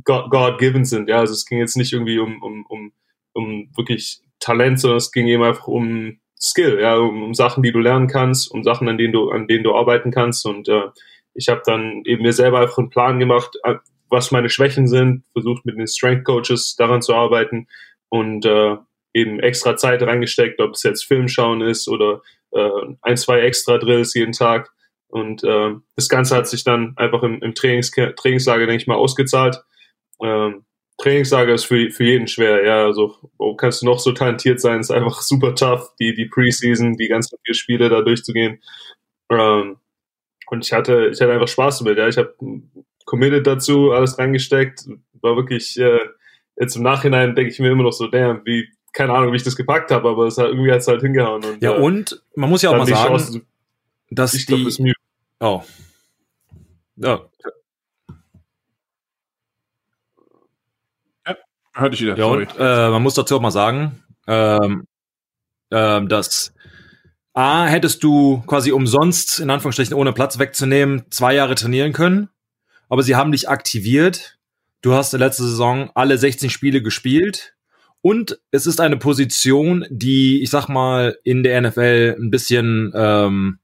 God-given sind, ja. Also es ging jetzt nicht irgendwie um, um, um, um wirklich Talent, sondern es ging eben einfach um Skill, ja, um, um Sachen, die du lernen kannst, um Sachen, an denen du, an denen du arbeiten kannst. Und äh, ich habe dann eben mir selber einfach einen Plan gemacht, äh, was meine Schwächen sind, versucht mit den Strength Coaches daran zu arbeiten und äh, eben extra Zeit reingesteckt, ob es jetzt Filmschauen ist oder äh, ein, zwei extra Drills jeden Tag. Und äh, das Ganze hat sich dann einfach im, im Trainings Trainingslager, denke ich mal, ausgezahlt. Ähm, Trainingslager ist für, für jeden schwer, ja. Also wo kannst du noch so talentiert sein, ist einfach super tough, die, die Preseason, die ganzen vier Spiele da durchzugehen. Ähm, und ich hatte, ich hatte einfach Spaß damit, ja. Ich habe committed dazu, alles reingesteckt. War wirklich, äh, jetzt im Nachhinein denke ich mir immer noch so, damn, wie, keine Ahnung, wie ich das gepackt habe, aber es hat, irgendwie hat es halt hingehauen. Und, ja, äh, und man muss ja auch mal sagen, Chance, dass ich die. Glaub, das oh. Ja, Hörte ich wieder. Ja, und, äh, man muss dazu auch mal sagen, ähm, äh, dass A, hättest du quasi umsonst, in Anführungsstrichen ohne Platz wegzunehmen, zwei Jahre trainieren können, aber sie haben dich aktiviert. Du hast in letzter Saison alle 16 Spiele gespielt und es ist eine Position, die, ich sag mal, in der NFL ein bisschen ähm,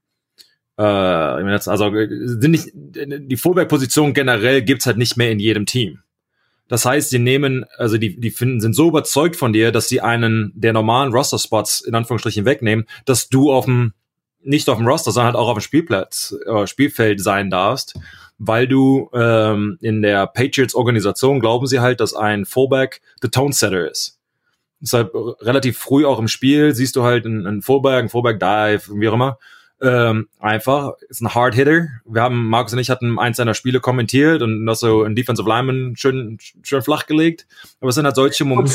äh, also sind nicht die Fullback-Position generell gibt's halt nicht mehr in jedem Team. Das heißt, sie nehmen, also die, die finden, sind so überzeugt von dir, dass sie einen der normalen Roster-Spots in Anführungsstrichen wegnehmen, dass du auf dem, nicht auf dem Roster, sondern halt auch auf dem Spielplatz, äh, Spielfeld sein darfst, weil du ähm, in der Patriots-Organisation glauben sie halt, dass ein Fullback the Tone Setter ist. Deshalb relativ früh auch im Spiel siehst du halt einen, einen Fullback, einen Fullback Dive, wie auch immer, ähm, einfach, ist ein Hard Hitter. Wir haben, Markus und ich hatten eins seiner Spiele kommentiert und noch so ein Defensive Lineman schön, schön flach gelegt. Aber es sind halt solche Momente.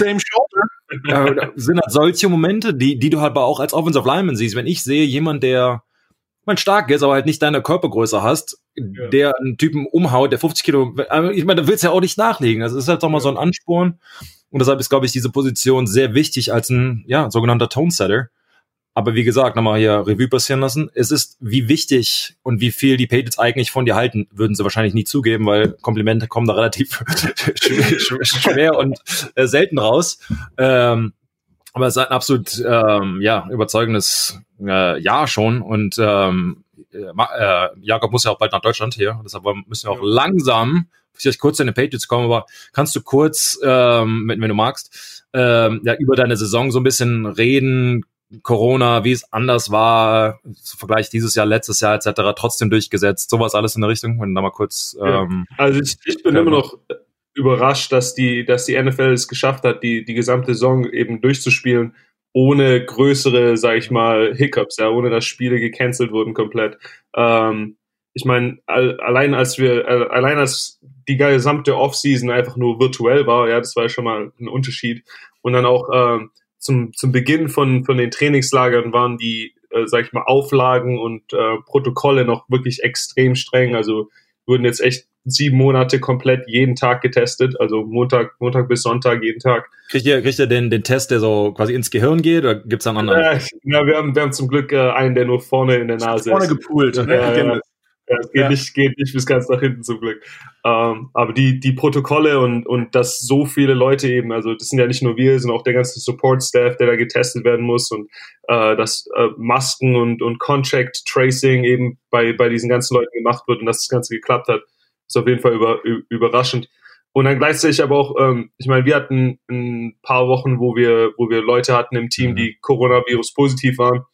äh, sind halt solche Momente, die, die du halt aber auch als Offensive Lineman siehst. Wenn ich sehe, jemand, der man stark ist, aber halt nicht deine Körpergröße hast, ja. der einen Typen umhaut, der 50 Kilo, ich meine, da willst du ja auch nicht nachlegen. Das ist halt doch mal so ein Ansporn. Und deshalb ist, glaube ich, diese Position sehr wichtig als ein, ja, sogenannter Tone Setter. Aber wie gesagt, nochmal hier Revue passieren lassen. Es ist, wie wichtig und wie viel die Patriots eigentlich von dir halten, würden sie wahrscheinlich nie zugeben, weil Komplimente kommen da relativ schwer, und äh, selten raus. Ähm, aber es ist ein absolut ähm, ja, überzeugendes äh, Jahr schon. Und ähm, äh, Jakob muss ja auch bald nach Deutschland hier. Deshalb müssen wir auch langsam vielleicht kurz in den Patriots kommen, aber kannst du kurz, ähm, wenn, wenn du magst, ähm, ja, über deine Saison so ein bisschen reden, Corona, wie es anders war, Vergleich dieses Jahr, letztes Jahr etc. trotzdem durchgesetzt. Sowas alles in der Richtung, wenn da mal kurz. Ähm, Also ich, ich bin immer noch überrascht, dass die, dass die NFL es geschafft hat, die, die gesamte Saison eben durchzuspielen, ohne größere, sag ich mal, Hiccups, ja, ohne dass Spiele gecancelt wurden komplett. Ähm, ich meine, allein als wir, allein als die gesamte Offseason einfach nur virtuell war, ja, das war schon mal ein Unterschied. Und dann auch ähm, zum, zum Beginn von, von den Trainingslagern waren die äh, sag ich mal, Auflagen und äh, Protokolle noch wirklich extrem streng. Also wurden jetzt echt sieben Monate komplett jeden Tag getestet, also Montag, Montag bis Sonntag jeden Tag. Kriegt ihr, kriegt ihr den, den Test, der so quasi ins Gehirn geht oder gibt's da einen anderen? Ja, wir haben, wir haben zum Glück äh, einen, der nur vorne in der Nase vorne ist. Vorne gepoolt. Ja, ja. Ja, es geht, ja. nicht, geht nicht bis ganz nach hinten zum Glück. Ähm, aber die, die Protokolle und, und dass so viele Leute eben, also das sind ja nicht nur wir, sondern auch der ganze Support-Staff, der da getestet werden muss und äh, dass äh, Masken und, und Contract Tracing eben bei, bei diesen ganzen Leuten gemacht wird und dass das Ganze geklappt hat, ist auf jeden Fall über, überraschend. Und dann gleichzeitig aber auch, ähm, ich meine, wir hatten ein paar Wochen, wo wir, wo wir Leute hatten im Team, mhm. die Coronavirus positiv waren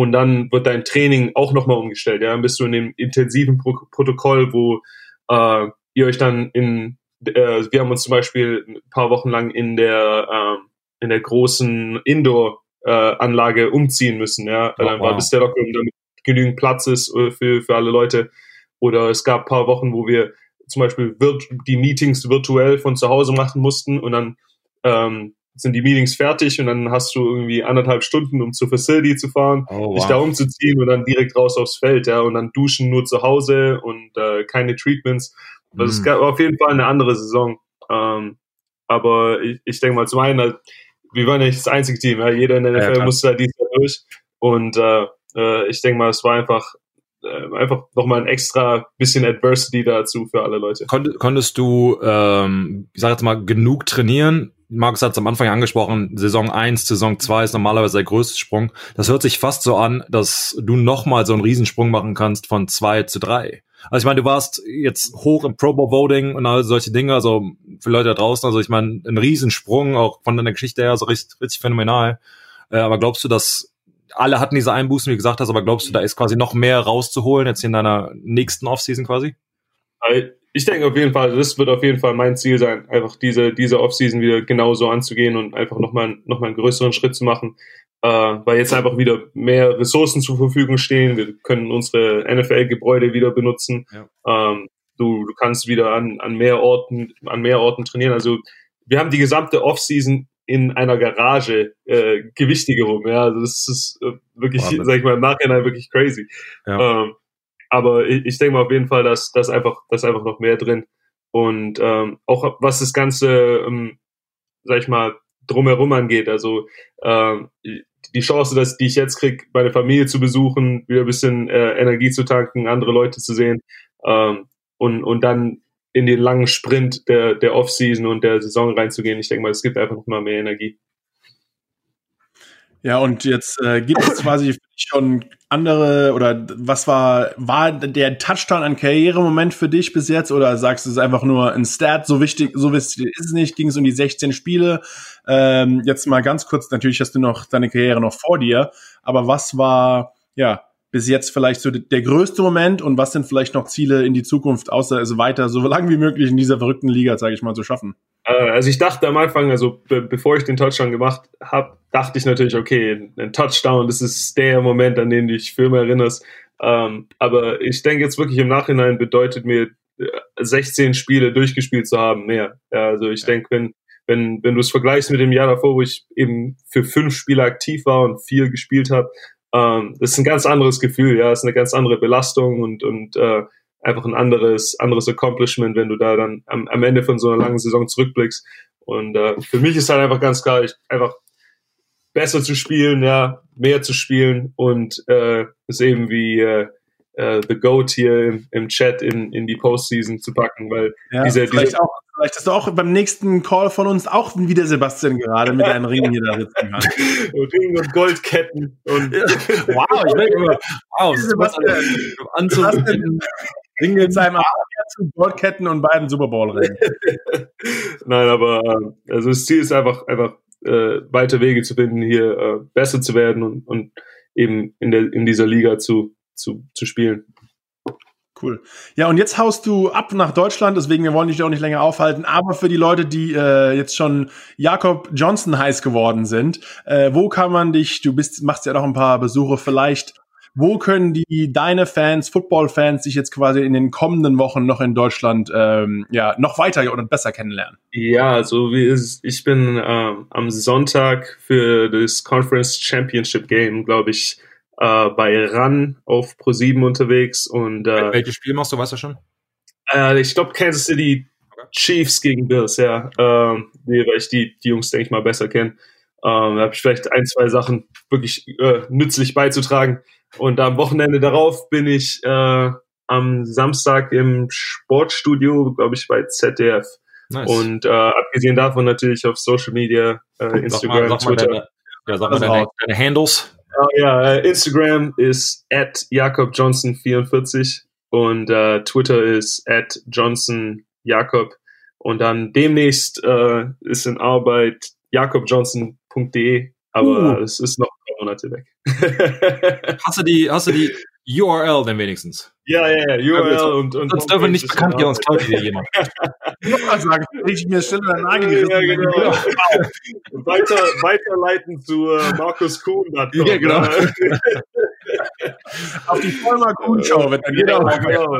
und dann wird dein Training auch nochmal umgestellt. Ja, dann bist du in dem intensiven Pro Protokoll, wo äh, ihr euch dann in, äh, wir haben uns zum Beispiel ein paar Wochen lang in der äh, in der großen Indoor-Anlage äh, umziehen müssen. Ja, oh, dann war bis der Lockdown damit genügend Platz ist äh, für für alle Leute. Oder es gab paar Wochen, wo wir zum Beispiel die Meetings virtuell von zu Hause machen mussten und dann ähm, sind die Meetings fertig und dann hast du irgendwie anderthalb Stunden, um zur Facility zu fahren, oh, wow. dich da umzuziehen und dann direkt raus aufs Feld, ja, und dann duschen nur zu Hause und äh, keine Treatments. Das mm. ist auf jeden Fall eine andere Saison. Ähm, aber ich, ich denke mal, zum einen, halt, wir waren ja nicht das einzige Team, ja, jeder in der NFL ja, musste da dieses Jahr durch und äh, äh, ich denke mal, es war einfach äh, einfach nochmal ein extra bisschen Adversity dazu für alle Leute. Konntest du, ähm, ich sag jetzt mal, genug trainieren, Markus hat es am Anfang angesprochen, Saison 1, Saison 2 ist normalerweise der größte Sprung. Das hört sich fast so an, dass du nochmal so einen Riesensprung machen kannst von 2 zu 3. Also ich meine, du warst jetzt hoch im Pro Bowl Voting und all solche Dinge, also für Leute da draußen, also ich meine, ein Riesensprung, auch von deiner Geschichte her, so richtig, richtig phänomenal. Äh, aber glaubst du, dass alle hatten diese Einbußen, wie gesagt hast, aber glaubst du, da ist quasi noch mehr rauszuholen jetzt in deiner nächsten Offseason quasi? Ich denke auf jeden Fall, das wird auf jeden Fall mein Ziel sein, einfach diese, diese Offseason wieder genauso anzugehen und einfach nochmal noch mal einen größeren Schritt zu machen, äh, weil jetzt einfach wieder mehr Ressourcen zur Verfügung stehen. Wir können unsere NFL-Gebäude wieder benutzen. Ja. Ähm, du, du kannst wieder an, an mehr Orten, an mehr Orten trainieren. Also wir haben die gesamte Offseason in einer Garage äh, gewichtige rum. Ja, also das ist äh, wirklich, wow, sag ich mal, im Nachhinein wirklich crazy. Ja. Ähm, aber ich, ich denke mal auf jeden Fall, dass das einfach, das einfach noch mehr drin. Und ähm, auch was das Ganze, ähm, sag ich mal, drumherum angeht. Also ähm, die Chance, dass die ich jetzt krieg, meine Familie zu besuchen, wieder ein bisschen äh, Energie zu tanken, andere Leute zu sehen ähm, und, und dann in den langen Sprint der, der Off-Season und der Saison reinzugehen. Ich denke mal, es gibt einfach noch mal mehr Energie. Ja, und jetzt äh, gibt es quasi schon andere oder was war, war der Touchdown ein Karrieremoment für dich bis jetzt oder sagst du es einfach nur ein Stat, so wichtig, so wichtig ist es nicht, ging es um die 16 Spiele. Ähm, jetzt mal ganz kurz, natürlich hast du noch deine Karriere noch vor dir, aber was war, ja, bis jetzt vielleicht so der größte Moment und was sind vielleicht noch Ziele in die Zukunft, außer es weiter so lang wie möglich in dieser verrückten Liga, sage ich mal, zu schaffen? Äh, also ich dachte am Anfang, also be bevor ich den Touchdown gemacht habe, dachte ich natürlich, okay, ein Touchdown, das ist der Moment, an den du dich für immer erinnerst. Ähm, aber ich denke jetzt wirklich im Nachhinein bedeutet mir 16 äh, Spiele durchgespielt zu haben mehr. Ja, also ich ja. denke, wenn wenn wenn du es vergleichst mit dem Jahr davor, wo ich eben für fünf Spiele aktiv war und vier gespielt habe, ähm, das ist ein ganz anderes Gefühl. Ja, das ist eine ganz andere Belastung und und äh, einfach ein anderes, anderes Accomplishment, wenn du da dann am, am Ende von so einer langen Saison zurückblickst. Und äh, für mich ist halt einfach ganz klar, ich einfach besser zu spielen, ja, mehr zu spielen und äh, ist eben wie äh, äh, The Goat hier im, im Chat in, in die Postseason zu packen, weil ja, diese, vielleicht, diese auch, vielleicht hast du auch beim nächsten Call von uns auch wieder Sebastian gerade mit einem Ring hier da sitzen kann. Ring und Goldketten und wow, ich denke wow, Sebastian, Sebastian Ring mit seinem zu Goldketten und beiden Super Bowl Ringen. Nein, aber äh, also das Ziel ist einfach einfach äh, weite Wege zu finden, hier äh, besser zu werden und, und eben in der in dieser Liga zu zu, zu spielen. Cool. Ja, und jetzt haust du ab nach Deutschland, deswegen wir wollen dich auch nicht länger aufhalten. Aber für die Leute, die äh, jetzt schon Jakob Johnson heiß geworden sind, äh, wo kann man dich? Du bist, machst ja noch ein paar Besuche. Vielleicht, wo können die deine Fans, Football-Fans, sich jetzt quasi in den kommenden Wochen noch in Deutschland ähm, ja noch weiter und besser kennenlernen? Ja, also wie ist, ich bin ähm, am Sonntag für das Conference Championship Game, glaube ich äh, bei RAN auf Pro7 unterwegs. Und, äh, Welches Spiel machst du, weißt du schon? Äh, ich glaube Kansas City Chiefs gegen Bills, ja. Ähm, nee, weil ich die, die Jungs, denke ich mal, besser kenne. Ähm, da habe ich vielleicht ein, zwei Sachen wirklich äh, nützlich beizutragen. Und am Wochenende darauf bin ich äh, am Samstag im Sportstudio, glaube ich, bei ZDF. Nice. Und äh, abgesehen davon natürlich auf Social Media, äh, Instagram, sag mal, sag Twitter. Deine, ja, sag mal deine, deine, Handles. Uh, ja, uh, Instagram ist at jakobjohnson44 und uh, Twitter ist at johnsonjakob. Und dann demnächst äh, ist in Arbeit jakobjohnson.de, aber uh. es ist noch ein paar Monate weg. hast du die, hast du die URL denn wenigstens? Ja, ja, ja, URL und, und Sonst dürfen wir nicht bekannt gehen, sonst klaut hier jemand. Ich mal sagen, ich mir schnell den Nagel. Ja, genau. Weiter, weiterleiten zu äh, Markus Kuhn. Ja, genau. Auf die Vollmer Kuhn-Show wird dann jeder ja, genau.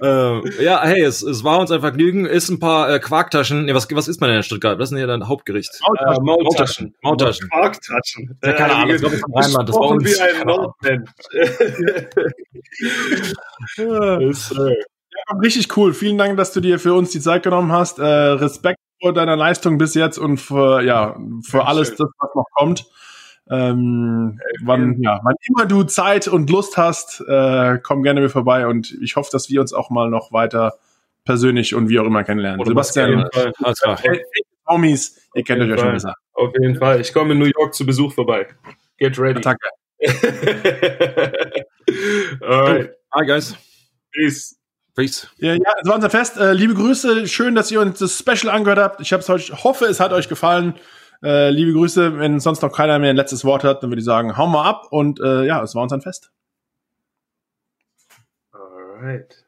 äh, ja, hey, es, es war uns ein Vergnügen. Ist ein paar äh, Quarktaschen. Nee, was, was ist man denn in Stuttgart? Was ist denn hier dein Hauptgericht? Maultaschen. Äh, Maultaschen. Maultaschen. Quarktaschen. Ja, keine Ahnung. Ich glaube, das ist Rheinland. Das war uns. wie ein Nordmensch. ist, äh, ja, richtig cool. Vielen Dank, dass du dir für uns die Zeit genommen hast. Äh, Respekt vor deiner Leistung bis jetzt und für, ja, für alles, das, was noch kommt. Ähm, wann, ja, wann immer du Zeit und Lust hast, äh, komm gerne mir vorbei und ich hoffe, dass wir uns auch mal noch weiter persönlich und wie auch immer kennenlernen. Oder Sebastian, Homies, ihr kennt euch ja schon besser. Auf jeden Fall. Ich komme in New York zu Besuch vorbei. Get ready. Attacke. Alright. Hi, guys. Peace. Peace. Ja, ja, das war unser Fest. Äh, liebe Grüße. Schön, dass ihr uns das Special angehört habt. Ich hab's euch, hoffe, es hat euch gefallen. Äh, liebe Grüße. Wenn sonst noch keiner mehr ein letztes Wort hat, dann würde ich sagen, hau mal ab. Und äh, ja, es war uns ein Fest. Alright.